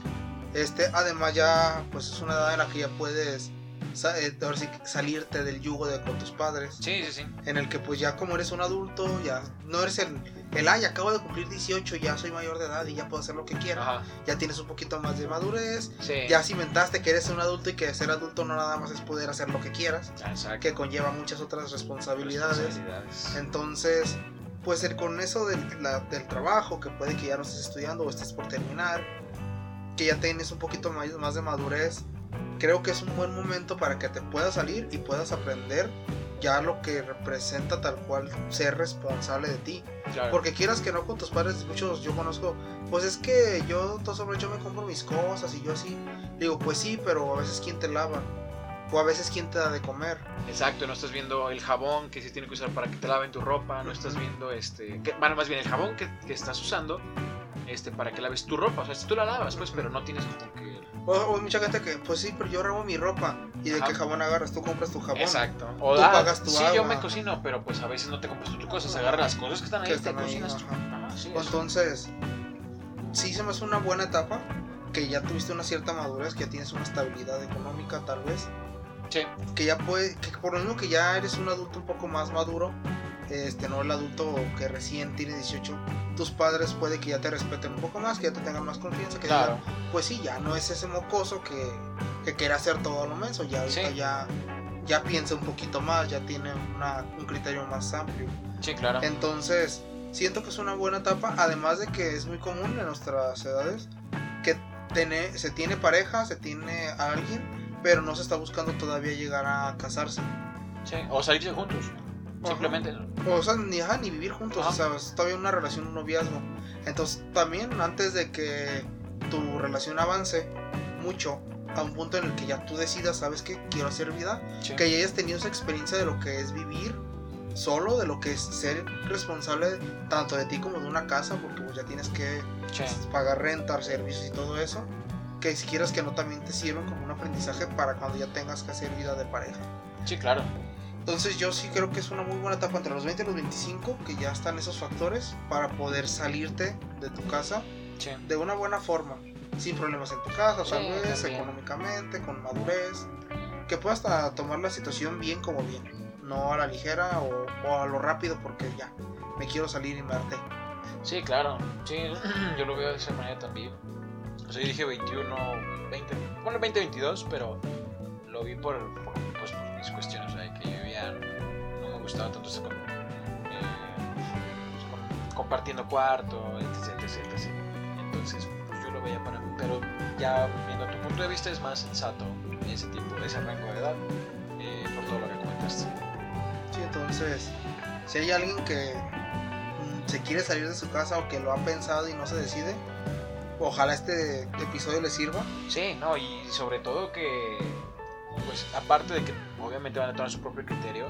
Este, además ya pues es una edad en la que ya puedes ahora sí salirte del yugo de con tus padres, Sí, sí, sí. en el que pues ya como eres un adulto, ya no eres el el ay, acabo de cumplir 18, ya soy mayor de edad y ya puedo hacer lo que quiera. Ajá. Ya tienes un poquito más de madurez, Sí. ya cimentaste que eres un adulto y que ser adulto no nada más es poder hacer lo que quieras, Exacto. que conlleva muchas otras responsabilidades. Responsabilidades. Entonces, pues el, con eso del, la- del trabajo, que puede que ya no estés estudiando o estés por terminar, que ya tienes un poquito más, más de madurez, creo que es un buen momento para que te puedas salir y puedas aprender ya lo que representa tal cual ser responsable de ti. Claro. Porque quieras que no con tus padres, muchos yo conozco, pues es que yo todo sobre yo me compro mis cosas y yo así. Digo, pues sí, pero a veces quién te lava. O a veces quién te da de comer. Exacto, no estás viendo el jabón que se tiene que usar para que te laven tu ropa, no estás viendo este, que, bueno, más bien el jabón que, que estás usando este para que laves tu ropa, o sea, si tú la lavas, pues, pero no tienes como que O, hay mucha gente que, pues sí, pero yo rabo mi ropa. ¿Y de Ajá. qué jabón agarras? Tú compras tu jabón. Exacto. O Tú ah, pagas tu sí, yo agua. me cocino, pero pues a veces no te compras tus cosas, agarras las cosas que están ahí Que y te están ahí, cocinas ajá. Ajá, sí. Entonces, sí se me hace una buena etapa. Que ya tuviste una cierta madurez, que ya tienes una estabilidad económica tal vez. Sí, Que ya puede, que por lo mismo que ya eres un adulto un poco más maduro. Este, no el adulto que recién tiene 18. Tus padres puede que ya te respeten un poco más, que ya te tengan más confianza. Que claro. digan, pues sí, ya no es ese mocoso que, que quiere hacer todo lo menso. Ya Sí. ya, ya piensa un poquito más, ya tiene una- un criterio más amplio. Sí, claro. Entonces, siento que es una buena etapa, además de que es muy común en nuestras edades que tiene, se tiene pareja, se tiene a alguien, pero no se está buscando todavía llegar a casarse. Sí, o salirse juntos. Ajá. Simplemente. O sea, ni, ajá, ni vivir juntos, Ajá. o sea, es todavía una relación, un noviazgo. Entonces, también antes de que tu relación avance mucho, a un punto en el que ya tú decidas, sabes que quiero hacer vida, Sí. que ya hayas tenido esa experiencia de lo que es vivir solo, de lo que es ser responsable tanto de ti como de una casa, porque pues ya tienes que Sí. pagar renta, servicios y todo eso, que si quieres que no también te sirven como un aprendizaje para cuando ya tengas que hacer vida de pareja. Sí, claro. Entonces yo sí creo que es una muy buena etapa entre los 20 y los 25, que ya están esos factores para poder salirte de tu casa Sí. de una buena forma, sin problemas en tu casa, tal Sí, vez también. económicamente, con madurez, que puedas tomar la situación bien como viene, no a la ligera o, o a lo rápido porque ya, me quiero salir y me harté. Sí, claro. Sí, [CLEARS THROAT] yo lo veo de esa manera también. O sea, yo dije 21, 20, bueno, 20, 22, pero lo vi por, por, pues, por mis cuestiones, o gustaba tanto estar con, eh, pues, con- compartiendo cuarto, etc, etc, etc. Entonces, pues yo lo veía para mí, pero ya viendo tu punto de vista es más sensato ese tipo, ese rango de edad, eh, por todo lo que comentaste. Sí, entonces, si hay alguien que mm, se quiere salir de su casa o que lo ha pensado y no se decide, ojalá este episodio le sirva. Sí, no, y sobre todo que, pues aparte de que obviamente van a tomar su propio criterio,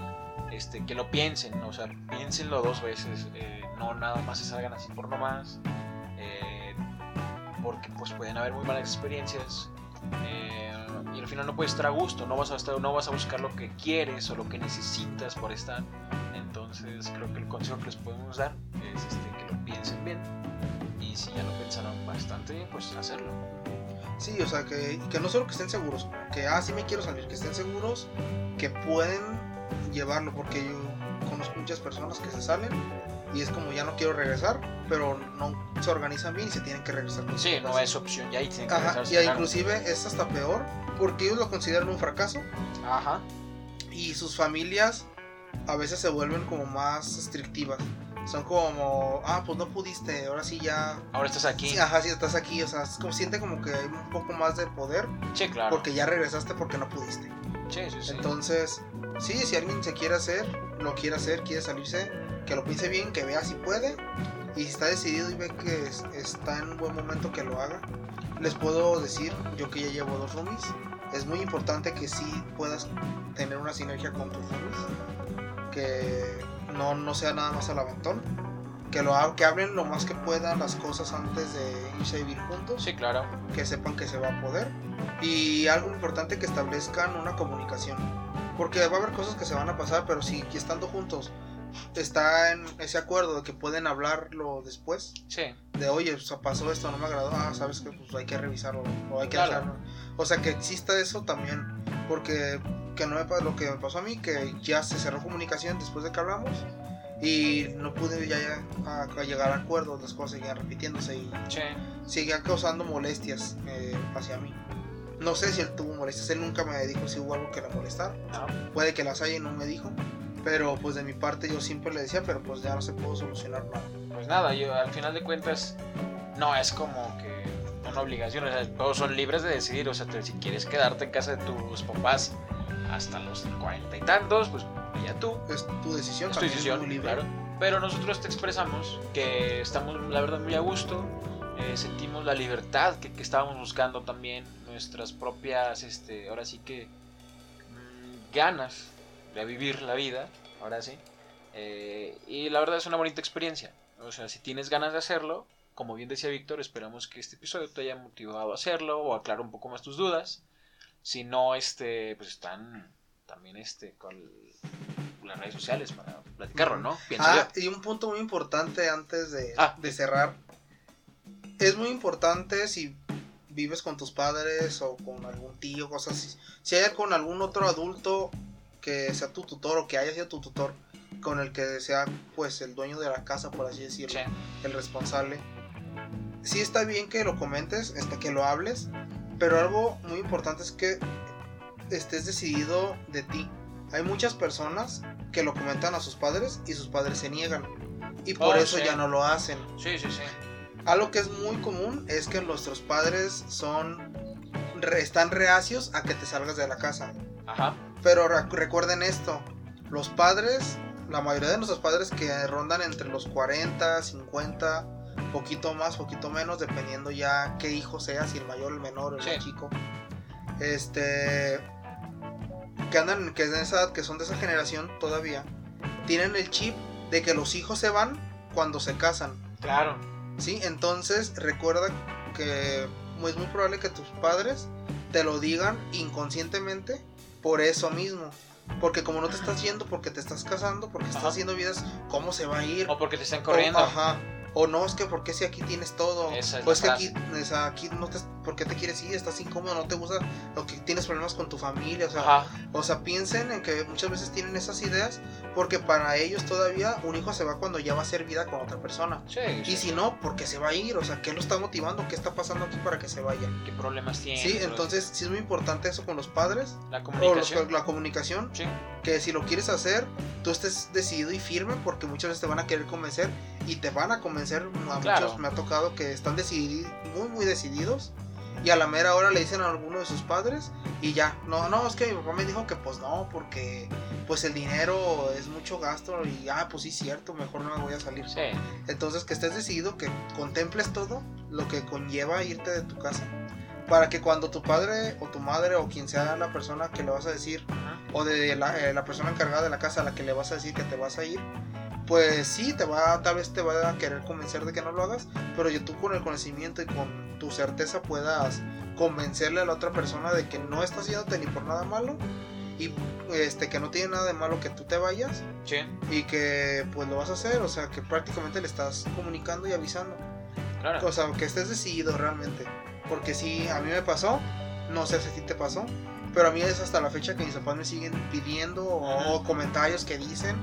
este, que lo piensen, o sea, piénsenlo dos veces, eh, no nada más se salgan así por nomás, eh, porque pues pueden haber muy malas experiencias eh, y al final no puedes estar a gusto, no vas a estar, no vas a buscar lo que quieres o lo que necesitas por estar, entonces creo que el consejo que les podemos dar es este, que lo piensen bien y si ya lo pensaron bastante, pues hacerlo. Sí, o sea, que, que no solo que estén seguros, que, ah, sí me quiero salir, que estén seguros, que pueden llevarlo, porque yo conozco muchas personas que se salen y es como ya no quiero regresar, pero no se organizan bien y se tienen que regresar. Sí, no es opción ya y tienen que Ajá, regresarse, y claro. inclusive es hasta peor, porque ellos lo consideran un fracaso Ajá. y sus familias a veces se vuelven como más restrictivas. Son como, ah, pues no pudiste, ahora sí ya... Ahora estás aquí. Sí, ajá, sí estás aquí, o sea, es como, siente como que hay un poco más de poder Sí, claro. porque ya regresaste porque no pudiste. Entonces, sí, si alguien se quiere hacer, lo quiere hacer, quiere salirse, que lo piense bien, que vea si puede. Y si está decidido y ve que es- está en un buen momento que lo haga. Les puedo decir, yo que ya llevo dos roomies, es muy importante que sí puedas tener una sinergia con tus roomies. Que no, no sea nada más al aventón. Que, lo, que hablen lo más que puedan las cosas antes de irse a vivir juntos Sí, claro. que sepan que se va a poder. Y algo importante que establezcan una comunicación. Porque va a haber cosas que se van a pasar, pero si estando juntos está en ese acuerdo de que pueden hablarlo después, Sí. de oye, o sea, pasó esto, no me agradó, ah, sabes que pues hay que revisarlo o hay que Claro. dejarlo. O sea, que exista eso también, porque que no me lo que me pasó a mí, que ya se cerró comunicación después de que hablamos y no pude ya, ya a, a llegar a acuerdos, las cosas seguían repitiéndose y Sí. seguía causando molestias eh, hacia mí. No sé si él tuvo molestias, él nunca me dijo si hubo algo que le molestara. No. Puede que las haya y no me dijo. Pero pues de mi parte yo siempre le decía, pero pues ya no se pudo solucionar nada. Pues nada, yo al final de cuentas no es como que una obligación, o sea, todos son libres de decidir, o sea, si quieres quedarte en casa de tus papás hasta los cuarenta y tantos, pues ya tú, Es tu decisión, es tu decisión, libre. claro. Pero nosotros te expresamos que estamos, la verdad, muy a gusto, eh, sentimos la libertad que, que estábamos buscando también, nuestras propias, este, ahora sí que mm, ganas de vivir la vida, ahora sí. Eh, y la verdad es una bonita experiencia. O sea, si tienes ganas de hacerlo, como bien decía Víctor, esperamos que este episodio te haya motivado a hacerlo o aclarar un poco más tus dudas. Si no, este, pues están también este con las redes sociales para platicarlo, ¿no? Pienso Ah, yo. y un punto muy importante antes de, Ah. de cerrar. Es muy importante si vives con tus padres o con algún tío, cosas así. Si hay con algún otro adulto que sea tu tutor o que haya sido tu tutor, con el que sea pues el dueño de la casa, por así decirlo, Sí. el responsable. Sí está bien que lo comentes, este, que lo hables, pero algo muy importante es que estés decidido de ti. Hay muchas personas que lo comentan a sus padres y sus padres se niegan. Y por Oh, eso sí. ya no lo hacen. Sí, sí, sí. Algo que es muy común es que nuestros padres son re- están reacios a que te salgas de la casa. Ajá. Pero re- recuerden esto, los padres, la mayoría de nuestros padres que rondan entre los 40, 50, poquito más, poquito menos, dependiendo ya qué hijo sea, si el mayor, el menor, el Sí. más chico. Este que andan que es de esa edad, que son de esa generación todavía, tienen el chip de que los hijos se van cuando se casan. Claro. ¿sí? Entonces recuerda que es muy probable que tus padres te lo digan inconscientemente por eso mismo. Porque como no te estás yendo, porque te estás casando, porque estás Ajá. haciendo vidas, ¿cómo se va a ir? O porque te están O- corriendo. ajá. O no, es que porque si aquí tienes todo. Esa es o es que aquí, aquí no te, ¿por qué te quieres ir? Estás incómodo, no te gusta, o que tienes problemas con tu familia, o sea, Ajá. o sea, piensen en que muchas veces tienen esas ideas porque para ellos todavía un hijo se va cuando ya va a hacer vida con otra persona. Sí, Y sí. si no, porque se va a ir, o sea, ¿qué lo está motivando? ¿Qué está pasando aquí para que se vaya? ¿Qué problemas tiene? Sí, entonces sí es muy importante eso con los padres, La o los- comunicación. la comunicación, Sí. que si lo quieres hacer, tú estés decidido y firme porque muchas veces te van a querer convencer y te van a convencer. A Claro. muchos me ha tocado que están decididos, muy, muy decididos y a la mera hora le dicen a alguno de sus padres y ya, no, no, es que mi papá me dijo que pues no, porque pues el dinero es mucho gasto y ah, pues sí, cierto, mejor no me voy a salir. Sí. Entonces que estés decidido, que contemples todo lo que conlleva irte de tu casa. Para que cuando tu padre o tu madre o quien sea la persona que le vas a decir o de la, eh, la persona encargada de la casa a la que le vas a decir que te vas a ir, pues sí, te va, tal vez te va a querer convencer de que no lo hagas, pero yo tú con el conocimiento y con tu certeza puedas convencerle a la otra persona de que no estás yéndote ni por nada malo y este que no tiene nada de malo que tú te vayas Sí. y que pues lo vas a hacer, o sea, que prácticamente le estás comunicando y avisando. Claro. O sea, que estés decidido realmente. Porque si a mí me pasó, no sé si a ti te pasó, pero a mí es hasta la fecha que mis papás me siguen pidiendo o, comentarios que dicen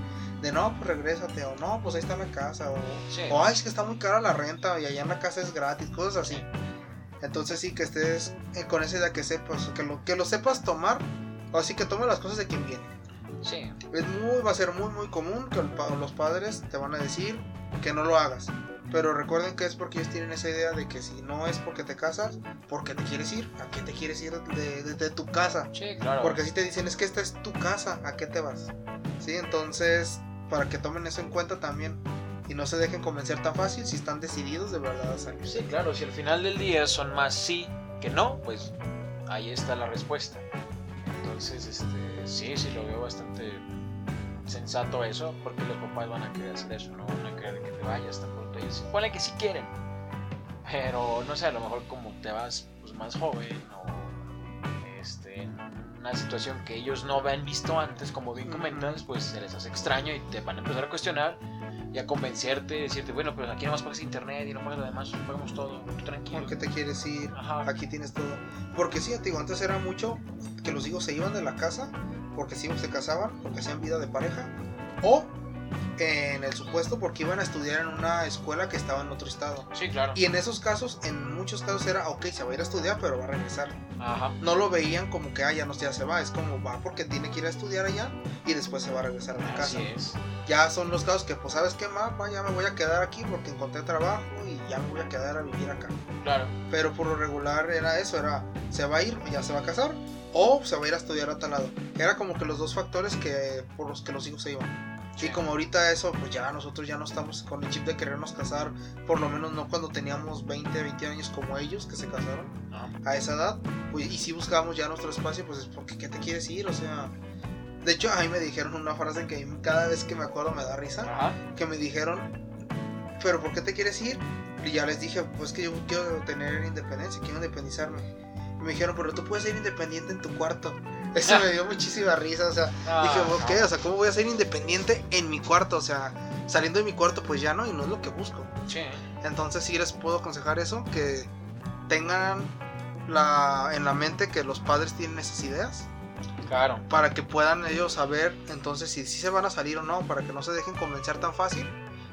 de no, pues regrésate, o no, pues ahí está la casa, o, Sí. o ay, es que está muy cara la renta y allá en la casa es gratis, cosas así. Entonces sí, que estés eh, con esa idea que sepas, que lo, que lo sepas tomar, o así que tome las cosas de quien viene. Sí. Es muy, va a ser muy muy común que el los padres te van a decir que no lo hagas. Pero recuerden que es porque ellos tienen esa idea de que si no es porque te casas, porque te quieres ir, ¿a qué te quieres ir de, de- de tu casa? Sí, claro. Porque si te dicen es que esta es tu casa, ¿a qué te vas? Sí, entonces para que tomen eso en cuenta también y no se dejen convencer tan fácil si están decididos de verdad a salir. Sí, claro, si al final del día son más sí que no, pues ahí está la respuesta. Entonces, este, sí, sí lo veo bastante sensato eso, porque los papás van a querer hacer eso, no van a querer que te vayas tan pronto. Y supone que sí quieren, pero no sé, a lo mejor como te vas pues, más joven o este, una situación que ellos no habían visto antes, como bien comentas, pues se les hace extraño y te van a empezar a cuestionar y a convencerte, decirte, bueno, pero aquí nomás pagas internet y no pagas lo demás, pagamos todo, tranquilo. ¿Por qué te quieres ir? Ajá. Aquí tienes todo. Porque sí, te digo, antes era mucho que los hijos se iban de la casa porque sí se casaban, porque hacían vida de pareja, o en el supuesto porque iban a estudiar en una escuela que estaba en otro estado. Sí, claro. Y en esos casos, en muchos casos era, ok, se va a ir a estudiar, pero va a regresar. Ajá. No lo veían como que, ah, ya no ya se va, es como va porque tiene que ir a estudiar allá y después se va a regresar a la casa. Así es. Ya son los casos que, pues, ¿sabes qué, ma? Pa, Ya me voy a quedar aquí porque encontré trabajo y ya me voy a quedar a vivir acá. Claro. Pero por lo regular era eso, era se va a ir, ya se va a casar, o se va a ir a estudiar a tal lado. Era como que los dos factores que por los que los hijos se iban. Sí. Y como ahorita eso, pues ya nosotros ya no estamos con el chip de querernos casar, por lo menos no cuando teníamos 20, 20 años como ellos que se casaron Ajá. a esa edad, pues, y si buscábamos ya nuestro espacio, pues es porque ¿qué te quieres ir? O sea, de hecho a mí me dijeron una frase que cada vez que me acuerdo me da risa Ajá. que me dijeron, pero ¿por qué te quieres ir? Y ya les dije, pues que yo quiero tener independencia, quiero independizarme. Me dijeron, pero tú puedes ser independiente en tu cuarto. Eso me dio muchísima risa, o sea, dije, ok, o sea, ¿cómo voy a ser independiente en mi cuarto? O sea, saliendo de mi cuarto, pues ya no, y no es lo que busco. Sí. Entonces sí les puedo aconsejar eso, que tengan la, en la mente que los padres tienen esas ideas Claro. para que puedan ellos saber entonces si, si se van a salir o no, para que no se dejen convencer tan fácil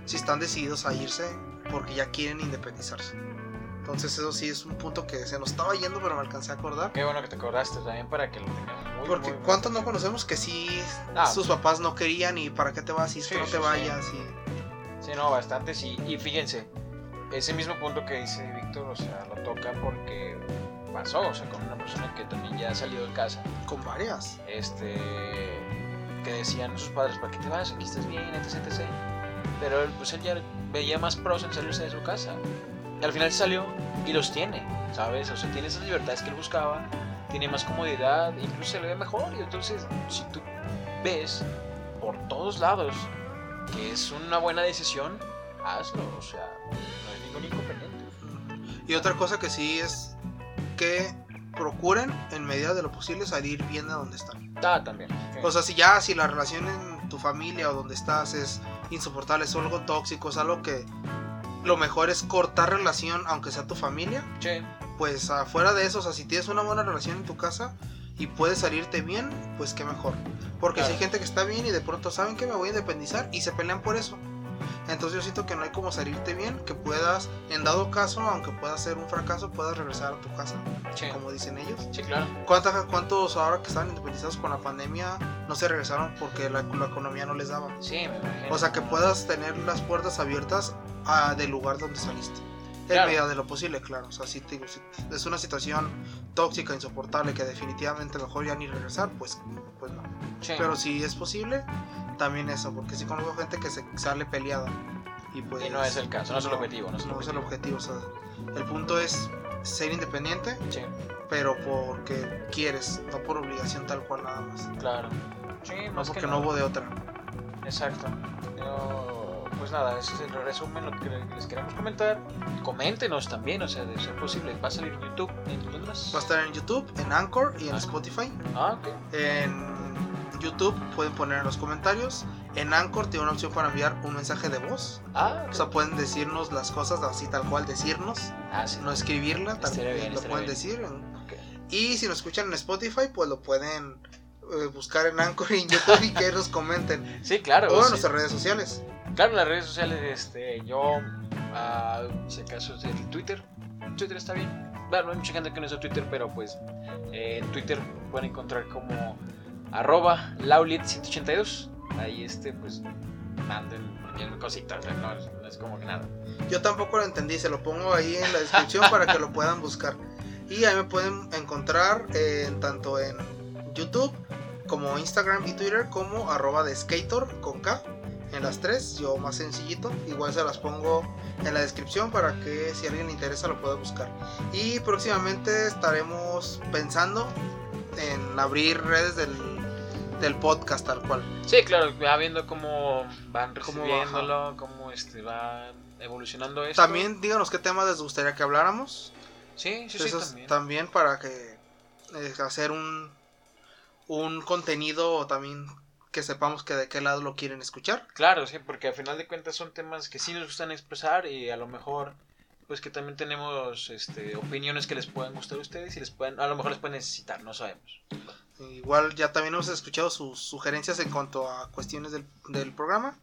si están decididos a irse porque ya quieren independizarse. Entonces eso sí es un punto que se nos estaba yendo pero me alcancé a acordar. Qué bueno que te acordaste también para que lo tengamos muy Porque muy- ¿cuántos no conocemos que sí Ah. sus papás no querían y para qué te vas y Sí, no sí, te sí. vayas? Y... Sí, no, bastante sí. Y fíjense, ese mismo punto que dice Víctor, o sea, lo toca porque pasó, o sea, con una persona que también ya ha salido de casa, Con varias. este, que decían sus padres, ¿para qué te vas? Aquí estás bien, etc, etc. Pero pues él ya veía más pros en salirse de su casa. Y al final salió y los tiene, ¿sabes? O sea, tiene esas libertades que él buscaba, tiene más comodidad, incluso se le ve mejor. Y entonces, si tú ves por todos lados que es una buena decisión, hazlo, o sea, no hay ningún inconveniente. Y otra cosa que sí es que procuren en medida de lo posible salir bien de donde están. Ah, también. O sea, si ya, si la relación en tu familia o donde estás es insoportable, es algo tóxico, es algo que lo mejor es cortar relación, aunque sea tu familia, Sí. pues afuera de eso, o sea, si tienes una buena relación en tu casa y puedes salirte bien, pues qué mejor. Porque si hay gente que está bien y de pronto saben que me voy a independizar y se pelean por eso. Entonces yo siento que no hay como salirte bien, que puedas, en dado caso, aunque pueda ser un fracaso, puedas regresar a tu casa, Sí. como dicen ellos. Sí, claro. ¿Cuántas, ¿Cuántos ahora que están independizados con la pandemia no se regresaron porque la, la economía no les daba? Sí, me imagino. O sea, que puedas tener las puertas abiertas a- del lugar donde saliste. En Claro. medida de lo posible, claro. O sea, si, te- si es una situación tóxica, insoportable, que definitivamente mejor ya ni regresar, pues, pues no. Sí. Pero si es posible, también eso, porque sí conozco gente que se sale peleada. Y pues. Y no es el caso, no es el objetivo, no es el no es el objetivo. objetivo. O sea, el punto es ser independiente, Sí, pero porque quieres, no por obligación tal cual nada más. claro. Sí, No más porque que no hubo de otra. Exacto. Yo, pues nada, ese es el resumen lo que les queremos comentar. Coméntenos también, o sea, de ser posible. Va a salir en YouTube. ¿En dónde más? Va a estar en YouTube, en Anchor y en Ah. Spotify. Ah, ok. En YouTube pueden poner en los comentarios. En Anchor tiene una opción para enviar un mensaje de voz. Ah, O sea, pueden decirnos las cosas así tal cual, decirnos, ah sí. no escribirla, tal bien, lo pueden bien. decir. Y si nos escuchan en Spotify, pues lo pueden eh, buscar en Anchor y en YouTube y que nos comenten. Sí, claro. O en sí. nuestras redes sociales. Claro, en las redes sociales, este, yo, ah, si acaso es el Twitter, Twitter está bien. Claro, hay mucha gente que no usa Twitter, pero pues eh, en Twitter pueden encontrar como arroba laulit182. Ahí, este, pues, manden cualquier cosita, o sea, no, no es como que nada. Yo tampoco lo entendí, se lo pongo ahí en la descripción para que lo puedan buscar. Y ahí me pueden encontrar en, tanto en YouTube como Instagram y Twitter como arroba de skater con K. En las tres, yo más sencillito. Igual se las pongo en la descripción para que si a alguien le interesa lo pueda buscar. Y próximamente estaremos pensando en abrir redes del, del podcast tal cual. Sí, claro, va viendo cómo van recibiéndolo, cómo este, va evolucionando esto. También díganos qué temas les gustaría que habláramos. Sí, sí, sí, también. también para que eh, hacer un un contenido también que sepamos que de qué lado lo quieren escuchar. Claro, sí, porque al final de cuentas son temas que sí nos gustan expresar y a lo mejor pues que también tenemos este, opiniones que les puedan gustar a ustedes y les pueden, a lo mejor les pueden necesitar, no sabemos. Igual ya también hemos escuchado sus sugerencias en cuanto a cuestiones del, del programa.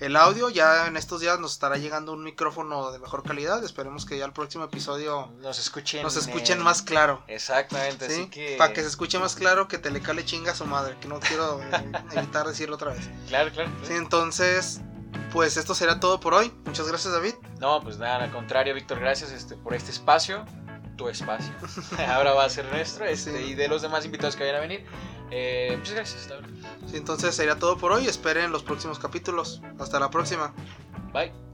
El audio ya en estos días nos estará llegando un micrófono de mejor calidad. Esperemos que ya el próximo episodio Nos escuchen. nos escuchen eh, más claro. Exactamente, ¿sí? así que... Para que se escuche más claro que Telecale chinga a su madre, que no quiero eh, [LAUGHS] evitar decirlo otra vez. Claro, claro. Sí, entonces, pues esto será todo por hoy. Muchas gracias David. No, pues nada, al contrario, Víctor, gracias este, por este espacio, tu espacio. [LAUGHS] Ahora va a ser nuestro este, Sí. y de los demás invitados que vayan a venir. Eh, muchas gracias, la verdad. Sí, entonces sería todo por hoy. Esperen los próximos capítulos. Hasta la próxima. Bye.